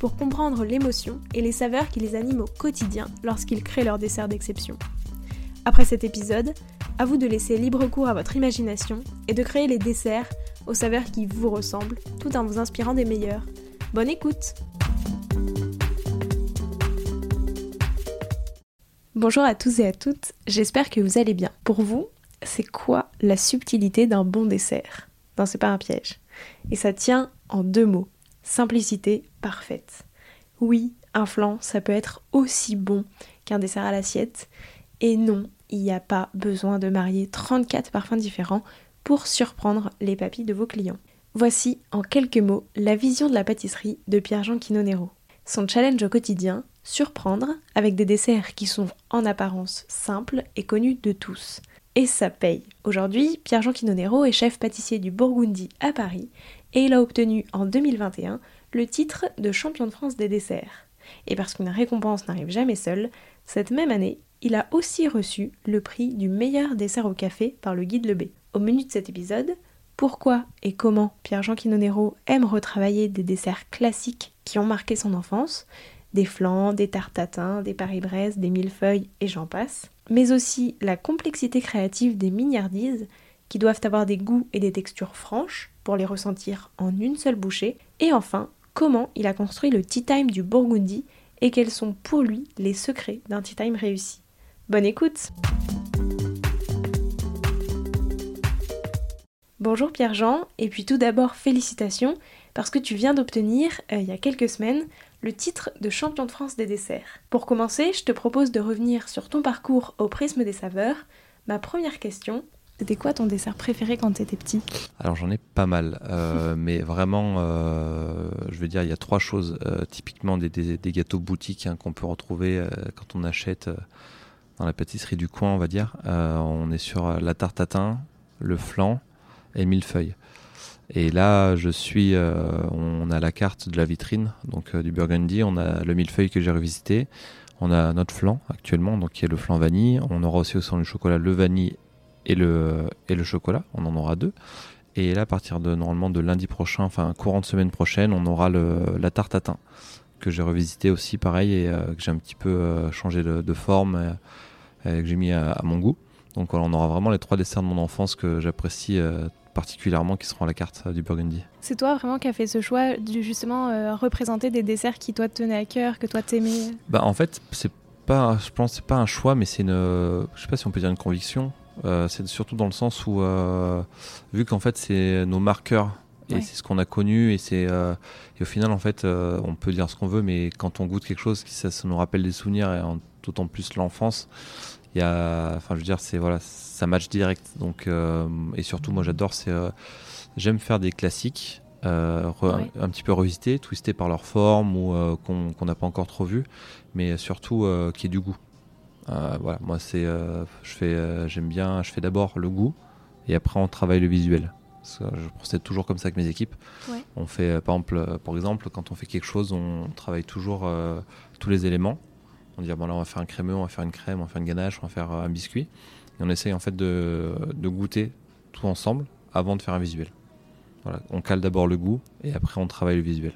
pour comprendre l'émotion et les saveurs qui les animent au quotidien lorsqu'ils créent leur dessert d'exception. Après cet épisode, à vous de laisser libre cours à votre imagination et de créer les desserts aux saveurs qui vous ressemblent tout en vous inspirant des meilleurs. Bonne écoute Bonjour à tous et à toutes, j'espère que vous allez bien. Pour vous, c'est quoi la subtilité d'un bon dessert? Non, c'est pas un piège. Et ça tient en deux mots. Simplicité parfaite. Oui, un flan, ça peut être aussi bon qu'un dessert à l'assiette. Et non, il n'y a pas besoin de marier 34 parfums différents pour surprendre les papilles de vos clients. Voici en quelques mots la vision de la pâtisserie de Pierre-Jean Quinonero. Son challenge au quotidien, surprendre avec des desserts qui sont en apparence simples et connus de tous. Et ça paye. Aujourd'hui, Pierre-Jean Quinonero est chef pâtissier du Burgundy à Paris et il a obtenu en 2021 le titre de champion de France des desserts. Et parce qu'une récompense n'arrive jamais seule, cette même année, il a aussi reçu le prix du meilleur dessert au café par le guide Le B. Au menu de cet épisode, pourquoi et comment Pierre-Jean Quinonero aime retravailler des desserts classiques qui ont marqué son enfance, des flans, des tartatins, des paris-braises, des millefeuilles et j'en passe, mais aussi la complexité créative des mignardises qui doivent avoir des goûts et des textures franches pour les ressentir en une seule bouchée, et enfin comment il a construit le tea time du Burgundy et quels sont pour lui les secrets d'un tea time réussi. Bonne écoute Bonjour Pierre-Jean, et puis tout d'abord félicitations parce que tu viens d'obtenir, euh, il y a quelques semaines, le titre de champion de France des desserts. Pour commencer, je te propose de revenir sur ton parcours au prisme des saveurs. Ma première question, c'était quoi ton dessert préféré quand tu étais petit Alors j'en ai pas mal, euh, mais vraiment, euh, je veux dire, il y a trois choses. Euh, typiquement des, gâteaux boutiques hein, qu'on peut retrouver quand on achète dans la pâtisserie du coin, on va dire. on est sur la tarte tatin, le flan et le millefeuille. Et là, je suis, on a la carte de la vitrine, donc du Burgundy, on a le millefeuille que j'ai revisité, on a notre flan actuellement, donc qui est le flan vanille. On aura aussi au sein du chocolat le vanille et le, et le chocolat. On en aura deux. Et là, à partir de normalement de lundi prochain, enfin courant de semaine prochaine, on aura le, la tarte tatin que j'ai revisité aussi pareil et euh, que j'ai un petit peu euh, changé de, forme et, euh, que j'ai mis à, mon goût. Donc voilà, on aura vraiment les trois desserts de mon enfance que j'apprécie particulièrement qui seront à la carte du Burgundy. C'est toi vraiment qui as fait ce choix de justement représenter des desserts qui toi te tenaient à cœur, que toi t'aimais? Bah en fait, c'est pas, je pense, c'est pas un choix, mais c'est une, je sais pas si on peut dire une conviction. Euh, c'est surtout dans le sens où, euh, vu qu'en fait, c'est nos marqueurs et c'est ce qu'on a connu et c'est euh, et au final en fait on peut dire ce qu'on veut mais quand on goûte quelque chose ça, ça nous rappelle des souvenirs et d'autant plus l'enfance il y a enfin je veux dire c'est voilà ça match direct. Donc et surtout moi j'adore c'est j'aime faire des classiques un, petit peu revisités twistés par leur forme ou qu'on n'a pas encore trop vu mais surtout qui est du goût voilà, moi c'est, euh, je fais, euh, j'aime bien, je fais d'abord le goût et après on travaille le visuel. je procède toujours comme ça avec mes équipes. On fait, par exemple, par exemple, quand on fait quelque chose, on travaille toujours tous les éléments. On dit bon là on va faire un crémeux, on va faire une crème, on va faire une ganache, on va faire un biscuit. Et on essaye en fait de, de goûter tout ensemble avant de faire un visuel. Voilà, on cale d'abord le goût et après on travaille le visuel.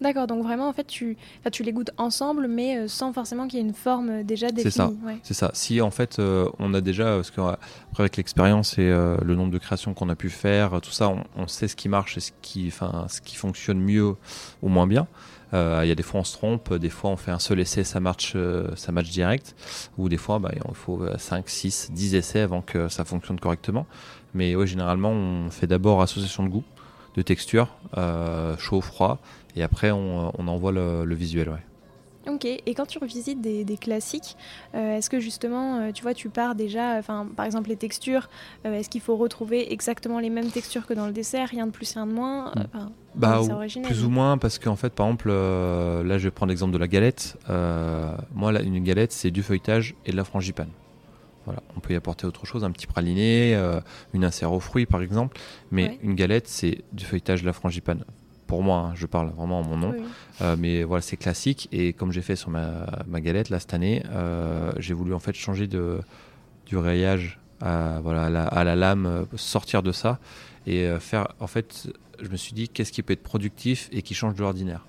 D'accord, donc vraiment, en fait, tu, tu les goûtes ensemble, mais euh, sans forcément qu'il y ait une forme euh, déjà définie. C'est ça. C'est ça. Si en fait, euh, on a déjà, parce que après avec l'expérience et le nombre de créations qu'on a pu faire, tout ça, on, sait ce qui marche et ce qui, enfin, ce qui fonctionne mieux ou moins bien. Il y a des fois on se trompe, des fois on fait un seul essai, ça marche, ça marche direct, ou des fois bah, il faut 5, 6, 10 essais avant que ça fonctionne correctement. Mais ouais, généralement on fait d'abord association de goût, de texture, chaud, froid, et après, on, envoie le, visuel. Ouais. Ok, et quand tu revisites des, classiques, euh, est-ce que justement, euh, tu vois, tu pars déjà, enfin, par exemple les textures, euh, est-ce qu'il faut retrouver exactement les mêmes textures que dans le dessert, rien de plus, rien de moins mm. bah, Plus ou moins, parce qu'en fait, par exemple, là je vais prendre l'exemple de la galette. moi, là, une galette, c'est du feuilletage et de la frangipane. Voilà. On peut y apporter autre chose, un petit praliné, une insert aux fruits par exemple, mais une galette, c'est du feuilletage de la frangipane pour moi, hein, je parle vraiment en mon nom. Euh, mais voilà, c'est classique. Et comme j'ai fait sur ma, galette là cette année, euh, j'ai voulu en fait changer de, du rayage à, voilà, à la, lame, euh, sortir de ça et faire. En fait, je me suis dit qu'est-ce qui peut être productif et qui change de l'ordinaire?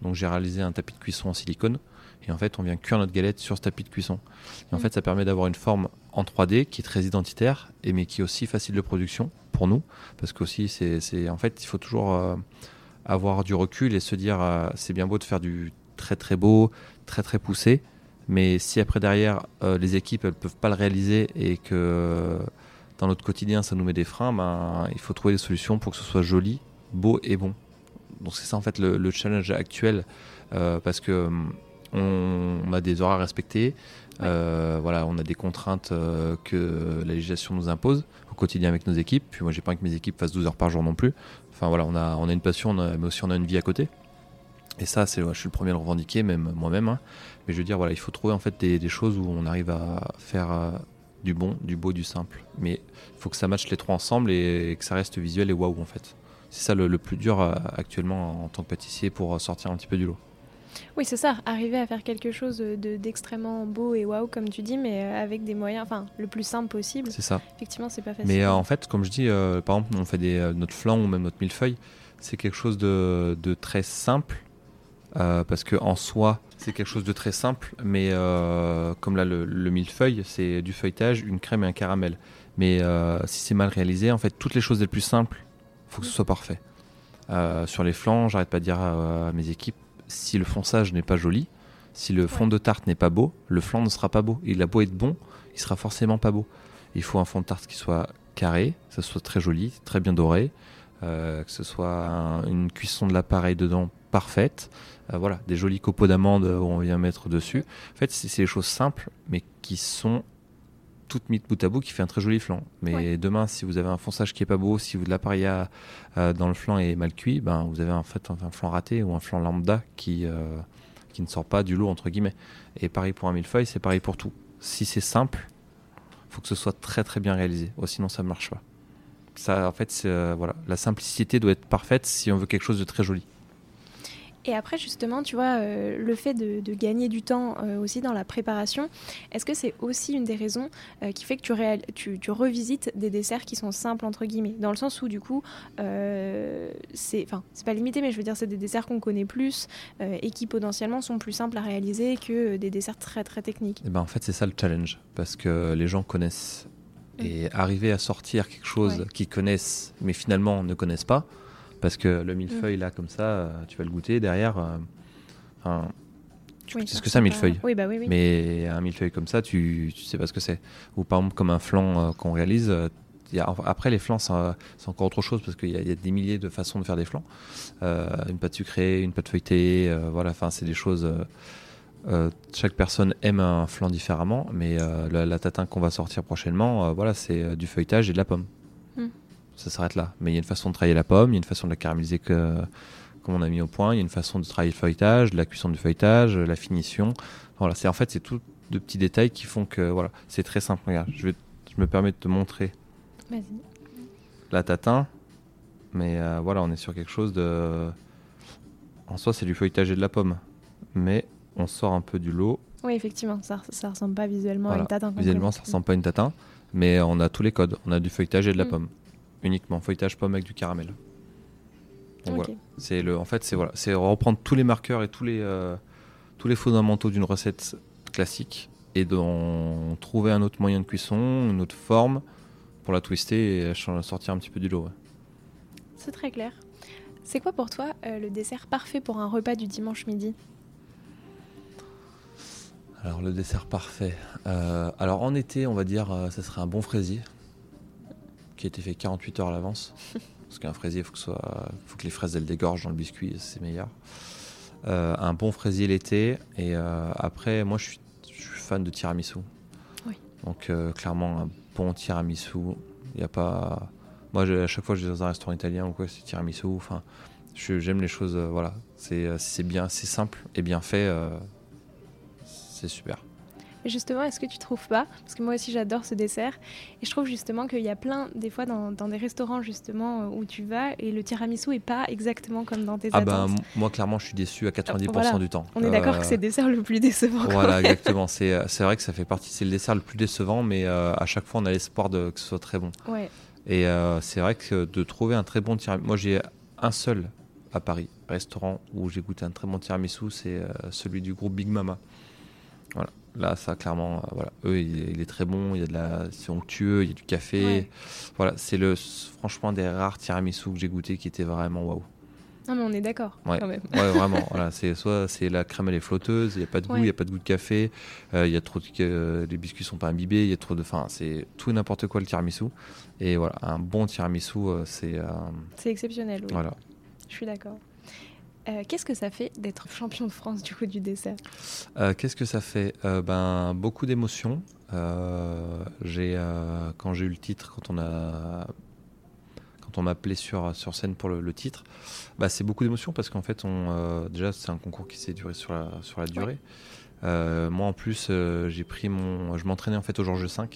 Donc j'ai réalisé un tapis de cuisson en silicone. Et en fait, on vient cuire notre galette sur ce tapis de cuisson. Et en mm. fait, ça permet d'avoir une forme en 3D qui est très identitaire, et mais qui est aussi facile de production pour nous, parce qu'aussi c'est, en fait, il faut toujours avoir du recul et se dire euh, c'est bien beau de faire du très très beau, très très poussé, mais si après derrière euh, les équipes elles peuvent pas le réaliser et que euh, dans notre quotidien ça nous met des freins, ben, il faut trouver des solutions pour que ce soit joli, beau et bon. Donc c'est ça en fait le, challenge actuel parce que on, a des horaires à respecter, voilà, on a des contraintes que la législation nous impose au quotidien avec nos équipes. Puis moi j'ai pas que mes équipes fassent 12 heures par jour non plus. Enfin voilà, on a, on a une passion, mais aussi on a une vie à côté. Et ça, c'est, je suis le premier à le revendiquer, même moi-même. Hein. Mais je veux dire, voilà, il faut trouver en fait des, choses où on arrive à faire euh, du bon, du beau, du simple. Mais il faut que ça matche les trois ensemble et, que ça reste visuel et waouh en fait. C'est ça le, plus dur euh, actuellement en tant que pâtissier pour sortir un petit peu du lot. Oui, c'est ça, arriver à faire quelque chose d'extrêmement beau et waouh, comme tu dis, mais avec des moyens, enfin, le plus simple possible. C'est ça. Effectivement, c'est pas facile. Mais euh, en fait, comme je dis, euh, par exemple, on fait des, euh, notre flan ou même notre millefeuille, c'est quelque chose de, très simple, parce que en soi, c'est quelque chose de très simple, mais comme là, le, le millefeuille, c'est du feuilletage, une crème et un caramel. Mais si c'est mal réalisé, en fait, toutes les choses les plus simples, faut que ce soit parfait. sur les flancs, j'arrête pas de dire à mes équipes, si le fonçage n'est pas joli, si le fond de tarte n'est pas beau, le flanc ne sera pas beau. Il a beau être bon, il sera forcément pas beau. Il faut un fond de tarte qui soit carré, que ce soit très joli, très bien doré, euh, que ce soit une cuisson de l'appareil dedans parfaite. Euh, voilà, des jolis copeaux d'amandes où on vient mettre dessus. En fait, c'est des choses simples, mais qui sont toute mise bout à bout qui fait un très joli flanc. Mais demain, si vous avez un fonçage qui est pas beau, si vous de l'appareil euh, dans le flanc est mal cuit, ben vous avez en fait un, flanc raté ou un flanc lambda qui euh, qui ne sort pas du lot entre guillemets. Et pareil pour un millefeuille, c'est pareil pour tout. Si c'est simple, faut que ce soit très très bien réalisé. Oh, sinon, ça ne marche pas. Ça, en fait, euh, voilà, la simplicité doit être parfaite si on veut quelque chose de très joli. Et après, justement, tu vois, euh, le fait de, gagner du temps euh, aussi dans la préparation, est-ce que c'est aussi une des raisons euh, qui fait que tu, tu, revisites des desserts qui sont simples, entre guillemets? Dans le sens où, du coup, c'est, enfin, c'est pas limité, mais je veux dire, c'est des desserts qu'on connaît plus et qui potentiellement sont plus simples à réaliser que des desserts très, très techniques. Et eh ben, en fait, c'est ça le challenge, parce que les gens connaissent. Et arriver à sortir quelque chose qu'ils connaissent, mais finalement ne connaissent pas, parce que le millefeuille, mm. là, comme ça, euh, tu vas le goûter derrière. Euh, tu sais ce que c'est un millefeuille. Oui, bah oui, oui. Mais un millefeuille comme ça, tu, tu sais pas ce que c'est. Ou par exemple, comme un flan euh, qu'on réalise. après, les flans, c'est encore autre chose parce qu'il y, a des milliers de façons de faire des flans. une pâte sucrée, une pâte feuilletée, voilà, enfin, c'est des choses. chaque personne aime un flan différemment, mais la, la, tatin qu'on va sortir prochainement, voilà, c'est du feuilletage et de la pomme ça s'arrête là. Mais il y a une façon de travailler la pomme, il y a une façon de la caraméliser que, comme on a mis au point, il y a une façon de travailler le feuilletage, la cuisson du feuilletage, la finition. Voilà, c'est en fait c'est tout de petits détails qui font que voilà, c'est très simple. Regarde, je vais, je me permets de te montrer. La tatin, mais euh, voilà, on est sur quelque chose de. En soi, c'est du feuilletage et de la pomme, mais on sort un peu du lot. Oui, effectivement, ça, ça ressemble pas visuellement à une tatin. Visuellement, ça ressemble pas à une tatin, mais on a tous les codes. On a du feuilletage et de la mm. pomme uniquement feuilletage pomme avec du caramel. Donc voilà. C'est le, en fait, c'est voilà, c'est reprendre tous les marqueurs et tous les euh, tous les fondamentaux d'une recette classique et d'en trouver un autre moyen de cuisson, une autre forme pour la twister et sortir un petit peu du lot. C'est très clair. C'est quoi pour toi euh, le dessert parfait pour un repas du dimanche midi? Alors le dessert parfait. Euh, alors en été, on va dire, ça serait un bon fraisier qui a été fait 48 heures à l'avance. Parce qu'un fraisier, faut, que, faut que les fraises elles dégorgent dans le biscuit, c'est meilleur. un bon fraisier l'été. Et après, moi, je suis, fan de tiramisu. Oui. Donc, clairement, un bon tiramisu. Il n'y a pas. Moi, à chaque fois que je vais dans un restaurant italien ou quoi, c'est tiramisu. Enfin, j'aime les choses. voilà. C'est bien, c'est simple et bien fait. c'est super justement, est-ce que tu trouves pas Parce que moi aussi j'adore ce dessert. Et je trouve justement qu'il y a plein, des fois dans, des restaurants justement où tu vas et le tiramisu est pas exactement comme dans tes ah ben, moi clairement je suis déçu à 90% du temps. On est d'accord que c'est le dessert le plus décevant. Voilà, exactement. Euh, c'est vrai que ça fait partie, c'est le dessert le plus décevant, mais euh, à chaque fois on a l'espoir que ce soit très bon. Ouais. Et euh, c'est vrai que de trouver un très bon tiramisu, moi j'ai un seul à Paris restaurant où j'ai goûté un très bon tiramisu, c'est celui du groupe Big Mama. Voilà. Là, ça, clairement, euh, voilà. Eux, il, est très bon. Il y a de la, c'est onctueux, il y a du café. Voilà, c'est le, franchement, des rares tiramisu que j'ai goûté qui étaient vraiment waouh. Non, mais on est d'accord. Ouais, quand même. ouais vraiment. voilà, c'est soit c'est la crème elle est flotteuse, il n'y a pas de goût, il n'y a pas de goût de café, euh, il y a trop de, euh, les biscuits sont pas imbibés, il y a trop de, enfin, c'est tout n'importe quoi le tiramisu. Et voilà, un bon tiramisu, c'est. c'est exceptionnel. Oui. Voilà. Je suis d'accord. Euh, qu'est-ce que ça fait d'être champion de France du coup du dessert? Euh, Qu'est-ce que ça fait? Euh, Ben beaucoup d'émotions. j'ai quand j'ai eu le titre, quand on a quand on m'a appelé sur sur scène pour le, titre, bah, c'est beaucoup d'émotions parce qu'en fait on déjà c'est un concours qui s'est duré sur la sur la durée. moi en plus j'ai pris mon je m'entraînais en fait au Georges V.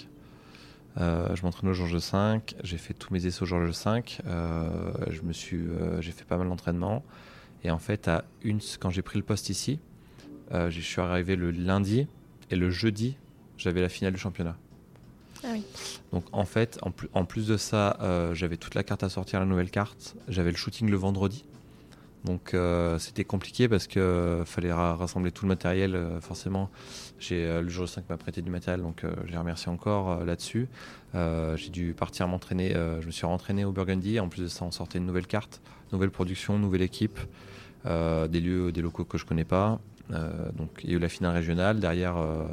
je m'entraînais au Georges V, j'ai fait tous mes essais au Georges V, je me suis, j'ai fait pas mal d'entraînement. Et en fait, à une, quand j'ai pris le poste ici, euh, je suis arrivé le lundi et le jeudi, j'avais la finale du championnat. Ah oui. Donc en fait, en, plus, en plus de ça, euh, j'avais toute la carte à sortir, la nouvelle carte. J'avais le shooting le vendredi. Donc euh, c'était compliqué parce qu'il fallait rassembler tout le matériel. forcément, j'ai le jour 5 m'a prêté du matériel, donc je les remercie encore là-dessus. j'ai dû partir m'entraîner. je me suis rentraîné au Burgundy. En plus de ça, on sortait une nouvelle carte, nouvelle production, nouvelle équipe. Euh, des lieux, des locaux que je connais pas. Euh, donc il y a eu la finale régionale. Derrière, euh,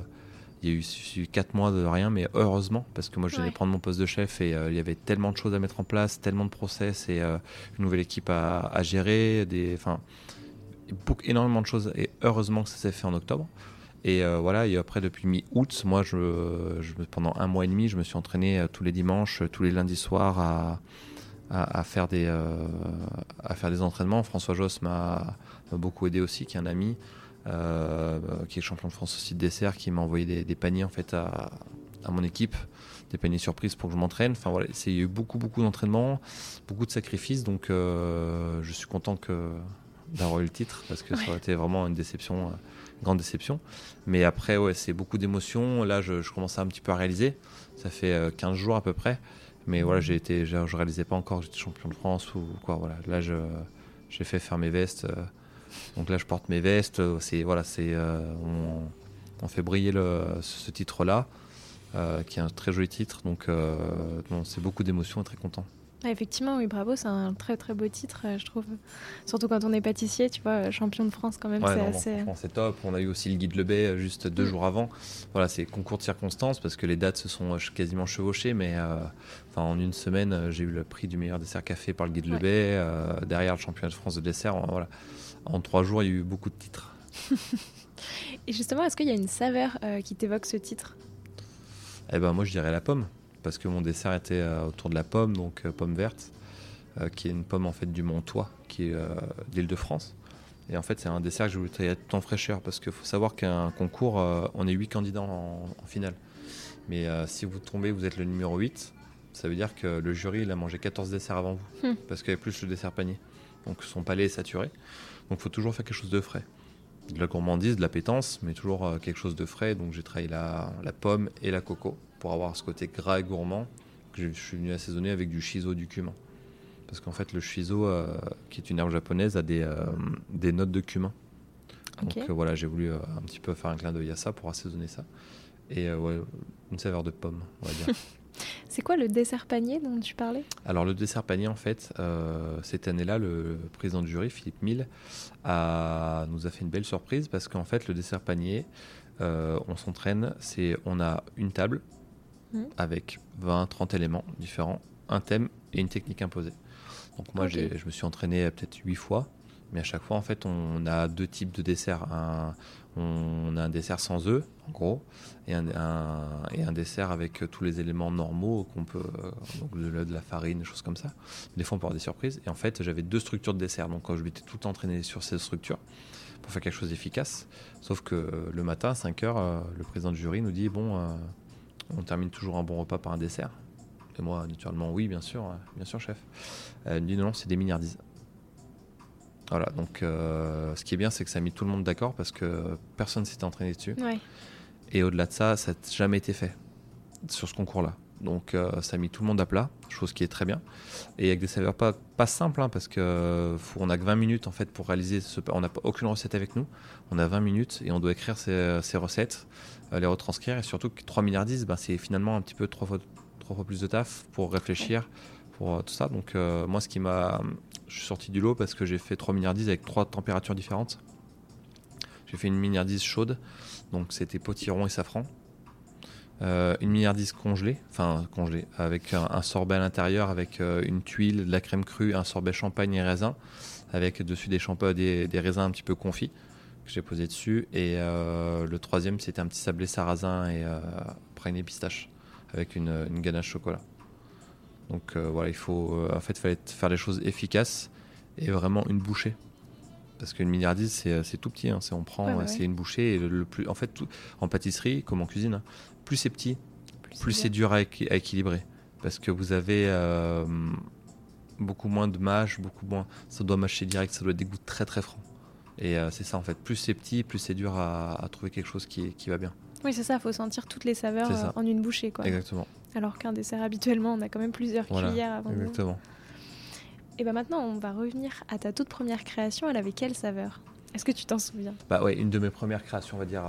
il y a eu, 4 mois de rien, mais heureusement, parce que moi je venais prendre mon poste de chef et il y avait tellement de choses à mettre en place, tellement de process et une nouvelle équipe à, gérer, des, enfin, énormément de choses. Et heureusement que ça s'est fait en octobre. Et voilà, et après, depuis mi-août, moi, je, pendant un mois et demi, je me suis entraîné tous les dimanches, tous les lundis soirs à, à, faire des, euh, à faire des entraînements. François Joss m'a beaucoup aidé aussi, qui est un ami, euh, qui est champion de France aussi de dessert, qui m'a envoyé des, paniers en fait à, à, mon équipe, des paniers surprises pour que je m'entraîne. Enfin voilà, il y a eu beaucoup beaucoup d'entraînements, beaucoup de sacrifices, donc euh, je suis content que d'avoir eu le titre parce que ça aurait été vraiment une déception, une grande déception. Mais après, ouais, c'est beaucoup d'émotions. Là, je, je, commence à un petit peu à réaliser. Ça fait 15 jours à peu près. Mais voilà, j'ai été, je, réalisais pas encore que j'étais champion de France ou quoi. Voilà, là, j'ai fait faire mes vestes. Euh, donc là, je porte mes vestes. C'est voilà, c'est euh, on, fait briller le, ce, titre-là, euh, qui est un très joli titre. Donc, c'est beaucoup d'émotions et très content. Ah, effectivement, oui, bravo, c'est un très très beau titre, euh, je trouve. Surtout quand on est pâtissier, tu vois, champion de France quand même, c'est assez. c'est top. On a eu aussi le guide Lebet euh, juste deux mm. jours avant. Voilà, c'est concours de circonstances parce que les dates se sont euh, quasiment chevauchées, mais en une semaine, j'ai eu le prix du meilleur dessert café par le guide Lebet. derrière le championnat de France de dessert, voilà. En trois jours, il y a eu beaucoup de titres. Et justement, est-ce qu'il y a une saveur qui t'évoque ce titre? Eh ben, moi, je dirais la pomme parce que mon dessert était euh, autour de la pomme, donc euh, pomme verte, euh, qui est une pomme en fait du Montois, qui est l'île de France. Et en fait, c'est un dessert que je voulais travailler tout en fraîcheur parce qu'il faut savoir qu'un concours, on est 8 candidats en, finale. Mais si vous tombez, vous êtes le numéro 8, ça veut dire que le jury il a mangé 14 desserts avant vous hmm. parce qu'il y avait plus le dessert panier. Donc son palais est saturé. Donc il faut toujours faire quelque chose de frais. De la gourmandise, de la pétence, mais toujours quelque chose de frais. Donc j'ai travaillé la, la pomme et la coco pour avoir ce côté gras et gourmand que je suis venu assaisonner avec du shiso du cumin. Parce qu'en fait, le shiso, euh, qui est une herbe japonaise, a des, euh, des notes de cumin. Donc euh, voilà, j'ai voulu un petit peu faire un clin d'œil à ça pour assaisonner ça. Et ouais, une saveur de pomme, on va dire. C'est quoi le dessert panier dont tu parlais? Alors le dessert panier, en fait, cette année-là, le président du jury, Philippe Mille, a, nous a fait une belle surprise parce qu'en fait, le dessert panier, on s'entraîne, c'est on a une table Mmh. avec 20-30 éléments différents, un thème et une technique imposée. Donc moi, je me suis entraîné peut-être 8 fois, Mais à chaque fois, en fait, on a deux types de desserts. on a un dessert sans œufs, en gros, et un, et un dessert avec tous les éléments normaux qu'on peut, donc de, de, la farine, des choses comme ça. Des fois, on peut avoir des surprises. Et en fait, j'avais deux structures de dessert. Donc, quand je m'étais tout entraîné sur ces structures pour faire quelque chose d'efficace. Sauf que le matin, à 5 h le président du jury nous dit Bon, euh, on termine toujours un bon repas par un dessert. Et moi, naturellement, oui, bien sûr, euh, bien sûr, chef. Elle me dit Non, c'est des mignardises. Voilà, donc euh, ce qui est bien, c'est que ça a mis tout le monde d'accord parce que personne s'était entraîné dessus. Et au-delà de ça, ça n'a jamais été fait sur ce concours-là. Donc euh, ça a mis tout le monde à plat, chose qui est très bien. Et avec des saveurs pas, simples, hein, parce qu'on on a que 20 minutes en fait pour réaliser ce... On n'a aucune recette avec nous, on a 20 minutes et on doit écrire ces, recettes, euh, les retranscrire. Et surtout que 3 milliards 10, ben, c'est finalement un petit peu trois fois, trois fois plus de taf pour réfléchir, pour euh, tout ça. Donc moi ce qui m'a... Je suis sorti du lot parce que j'ai fait 3 milliards 10 avec trois températures différentes. J'ai fait une milliard 10 chaude, donc c'était potiron et safran. Euh, une milliardise congelée, enfin congelée, avec un, sorbet à l'intérieur, avec euh, une tuile, de la crème crue, un sorbet champagne et raisin, avec dessus des, des, des raisins un petit peu confits que j'ai posé dessus. Et euh, le troisième, c'était un petit sablé sarrasin et praliné pistache, avec une, ganache chocolat. Donc voilà, il faut, en fait, fallait faire les choses efficaces et vraiment une bouchée parce qu'une milliardise c'est tout petit hein. on prend c'est une bouchée et le, plus en fait tout, en pâtisserie comme en cuisine hein, plus c'est petit, plus, c'est dur à, équilibrer. Parce que vous avez euh, beaucoup moins de mâche, beaucoup moins. Ça doit mâcher direct, ça doit être des goûts très très francs. Et euh, c'est ça en fait. Plus c'est petit, plus c'est dur à, trouver quelque chose qui, qui va bien. Oui, c'est ça, il faut sentir toutes les saveurs euh, en une bouchée. Quoi. Exactement. Alors qu'un dessert, habituellement, on a quand même plusieurs cuillères avant Exactement. Et bien maintenant, on va revenir à ta toute première création. Elle avait quelle saveur? Est-ce que tu t'en souviens? Bah ouais, une de mes premières créations, on va dire,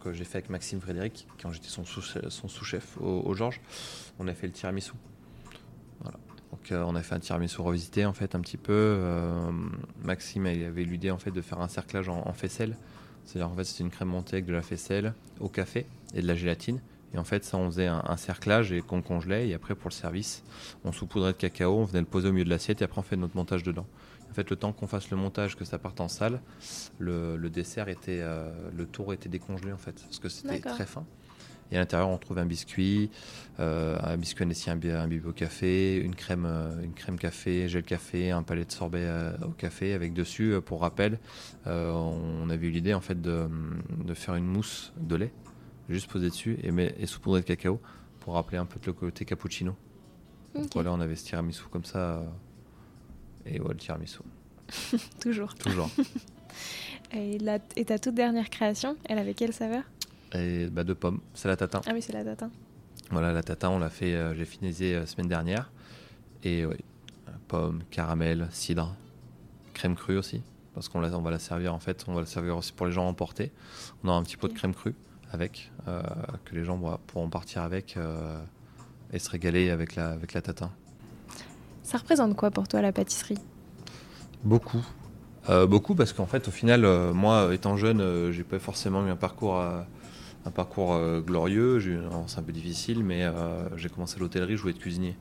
que j'ai fait avec Maxime Frédéric, quand j'étais son sous-chef au, Georges. On a fait le tiramisu. Voilà. Donc euh, on a fait un tiramisu revisité en fait un petit peu. Euh, Maxime avait l'idée en fait de faire un cerclage en, faisselle. C'est-à-dire en fait c'était une crème montée avec de la faisselle au café et de la gélatine. Et en fait ça on faisait un, cerclage et qu'on congelait et après pour le service on saupoudrait de cacao, on venait le poser au milieu de l'assiette et après on fait notre montage dedans. En fait, le temps qu'on fasse le montage, que ça parte en salle, le, dessert était, euh, le tour était décongelé en fait, parce que c'était très fin. Et à l'intérieur, on trouve un biscuit, euh, un biscuit Annecy, un, un au café, une crème, euh, une crème café, gel café, un palais de sorbet au café, avec dessus, pour rappel, on avait eu l'idée en fait de, faire une mousse de lait, juste poser dessus et, et saupoudrer de cacao pour rappeler un peu le côté cappuccino. Donc voilà, on avait ce tiramisu comme ça et ouais, le tiramisu. Toujours. Toujours. et, la, et ta toute dernière création, elle avait quelle saveur? Et, bah, De pommes. C'est la tatin. Ah oui, c'est la tatin. Voilà, la tatin, on l'a fait, euh, j'ai finalisé la euh, semaine dernière. Et oui, pommes, caramel, cidre, crème crue aussi. Parce qu'on on va la servir en fait, on va la servir aussi pour les gens emportés. On a un petit pot de crème crue avec, euh, que les gens pourront partir avec et se régaler avec la, avec la tatin. Ça représente quoi pour toi la pâtisserie? Beaucoup. Euh, beaucoup parce qu'en fait, au final, euh, moi, étant jeune, euh, j'ai pas forcément eu un parcours, un parcours glorieux. C'est un peu difficile, mais j'ai commencé l'hôtellerie, je voulais être cuisinier.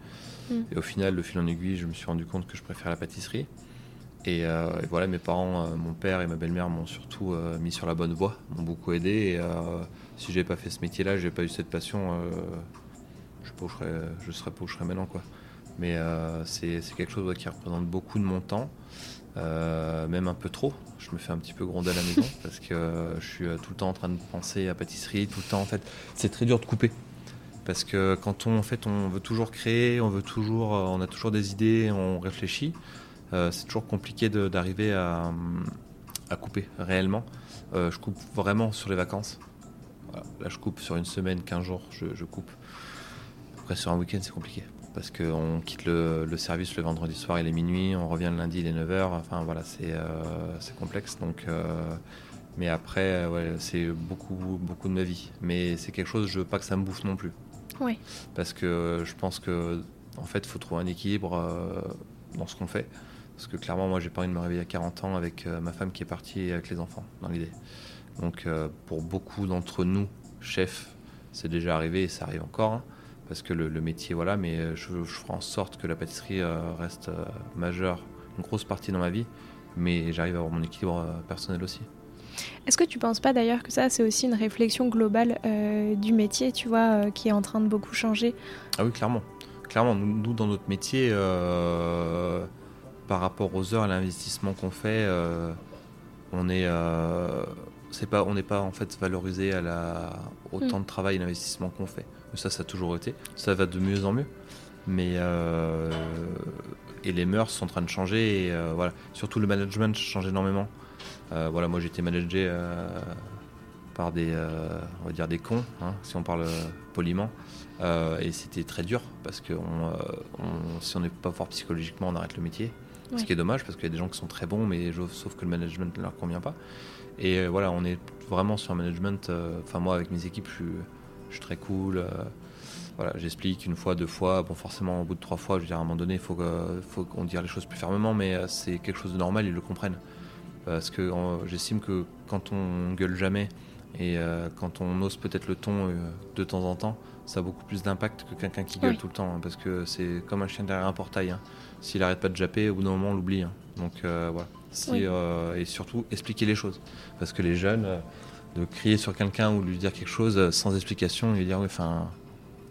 Hmm. Et au final, de fil en aiguille, je me suis rendu compte que je préfère la pâtisserie. Et, voilà, mes parents, mon père et ma belle-mère m'ont surtout mis sur la bonne voie, m'ont beaucoup aidé. Et si j'avais pas fait ce métier-là, j'ai pas eu cette passion, je ne serais, je serais pas où je serais maintenant, quoi. Mais euh, c'est quelque chose qui représente beaucoup de mon temps, euh, même un peu trop. Je me fais un petit peu gronder à la maison parce que je suis euh, tout le temps en train de penser à pâtisserie, tout le temps en fait. C'est très dur de couper parce que quand on en fait on veut toujours créer, on veut toujours, on a toujours des idées, on réfléchit. C'est toujours compliqué d'arriver à, à, couper réellement. je coupe vraiment sur les vacances. Là, je coupe sur une semaine, 15 jours, je, je coupe. Après, sur un week-end, c'est compliqué parce qu'on quitte le, service le vendredi soir, il est minuit, on revient le lundi, il est 9h. Enfin voilà, c'est euh, complexe. Donc, euh, mais après, ouais, c'est beaucoup, beaucoup de ma vie. Mais c'est quelque chose, je veux pas que ça me bouffe non plus. Oui. Parce que je pense que en fait, il faut trouver un équilibre euh, dans ce qu'on fait. Parce que clairement, moi, j'ai pas envie de me réveiller à 40 ans avec ma femme qui est partie avec les enfants, dans l'idée. Donc, pour beaucoup d'entre nous, chefs, c'est déjà arrivé et ça arrive encore. Hein parce que le, métier, voilà, mais euh, je, ferai en sorte que la pâtisserie euh, reste euh, majeure, une grosse partie dans ma vie, mais j'arrive à avoir mon équilibre personnel aussi. Est-ce que tu penses pas d'ailleurs que ça, c'est aussi une réflexion globale du métier, tu vois, qui est en train de beaucoup changer? Ah oui, clairement. Clairement, nous, dans notre métier, par rapport aux heures et à l'investissement qu'on fait, on est c'est pas, on n'est pas en fait valorisé à la, au temps mm. de travail et d'investissement qu'on fait. Ça, ça a toujours été. Ça va de mieux en mieux. Mais euh, et les mœurs sont en train de changer. Et, euh, voilà. Surtout le management change énormément. Euh, voilà, moi j'étais managé par des, on va dire des cons, hein, si on parle poliment. et c'était très dur parce que si on n'est pas fort psychologiquement, on arrête le métier. Ce qui est dommage parce qu'il y a des gens qui sont très bons, mais sauf que le management ne leur convient pas. Et euh, voilà, on est vraiment sur un management. Euh, enfin, moi, avec mes équipes, je suis, très cool. Euh, voilà, j'explique une fois, deux fois. Bon, forcément, au bout de trois fois, je veux dire, à un moment donné, il faut, faut qu'on dise les choses plus fermement, mais c'est quelque chose de normal, ils le comprennent. Parce que j'estime que quand on gueule jamais et quand on ose peut-être le ton de temps en temps, ça a beaucoup plus d'impact que quelqu'un qui gueule tout le temps. Hein, parce que c'est comme un chien derrière un portail. Hein. S'il arrête pas de japper, au bout d'un moment, on l'oublie. Hein. Donc voilà. Euh, et surtout expliquer les choses. Parce que les jeunes, euh, de crier sur quelqu'un ou lui dire quelque chose euh, sans explication, lui dire oui, enfin,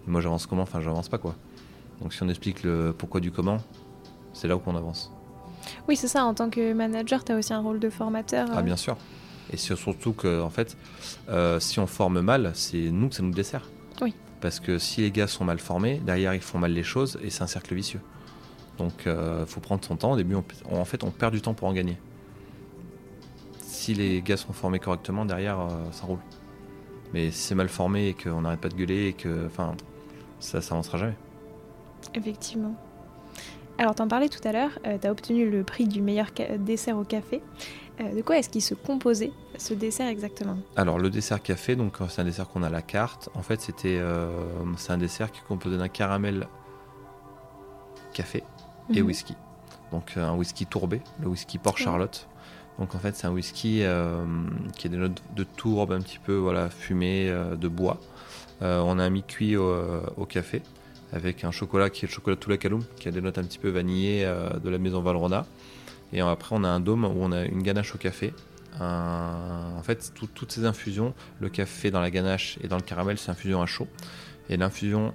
moi j'avance comment, enfin j'avance pas quoi. Donc si on explique le pourquoi du comment, c'est là où on avance. Oui, c'est ça, en tant que manager, tu as aussi un rôle de formateur. Ah bien sûr. Et surtout que en fait, si on forme mal, c'est nous que ça nous dessert. Oui. Parce que si les gars sont mal formés, derrière ils font mal les choses et c'est un cercle vicieux. Donc il euh, faut prendre son temps. Au début, on, en fait, on perd du temps pour en gagner. Si les gars sont formés correctement, derrière, euh, ça roule. Mais si c'est mal formé et qu'on n'arrête pas de gueuler et que, enfin, ça, ça avancera jamais. Effectivement. Alors, t'en parlais tout à l'heure, euh, tu as obtenu le prix du meilleur dessert au café. de quoi est-ce qu'il se composait, ce dessert exactement? Alors, le dessert café, donc c'est un dessert qu'on a à la carte. En fait, c'était, c'est un dessert qui est composé d'un caramel café, et mhm. whisky. Donc euh, un whisky tourbé, le whisky Port Charlotte. Donc en fait c'est un whisky euh, qui a des notes de tourbe un petit peu voilà fumé euh, de bois. on a un mi-cuit au, café avec un chocolat qui est le chocolat Toulacaloum qui a des notes un petit peu vanillées de la maison Valrona. Et après on a un dôme où on a une ganache au café. en fait toutes ces infusions, le café dans la ganache et dans le caramel c'est infusion à chaud. Et l'infusion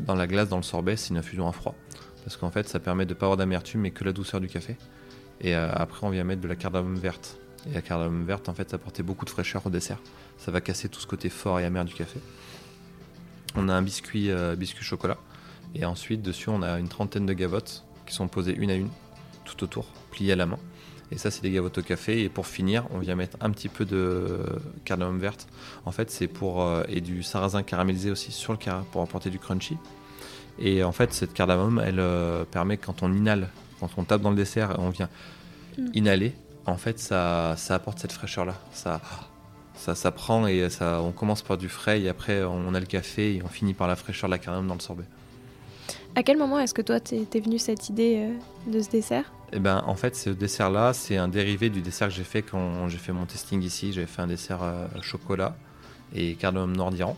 dans la glace, dans le sorbet, c'est une infusion à froid parce qu'en fait ça permet de ne pas avoir d'amertume mais que la douceur du café. Et euh, après on vient mettre de la cardamome verte. Et la cardamome verte en fait ça apportait beaucoup de fraîcheur au dessert. Ça va casser tout ce côté fort et amer du café. On a un biscuit, euh, biscuit chocolat. Et ensuite dessus on a une trentaine de gavottes qui sont posées une à une tout autour, pliées à la main. Et ça, c'est des gavottes au café. Et pour finir, on vient mettre un petit peu de cardamome verte. En fait, c'est pour. Euh, et du sarrasin caramélisé aussi sur le carré pour apporter du crunchy. Et en fait, cette cardamome, elle euh, permet quand on inhale, quand on tape dans le dessert on vient mm. inhaler, en fait, ça, ça apporte cette fraîcheur-là. Ça, ça, ça prend et ça, on commence par du frais et après on a le café et on finit par la fraîcheur de la cardamome dans le sorbet. À quel moment est-ce que toi t'es venu cette idée euh, de ce dessert? Eh ben, en fait, ce dessert-là, c'est un dérivé du dessert que j'ai fait quand j'ai fait mon testing ici. J'avais fait un dessert euh, chocolat et cardamome noir d'Iran.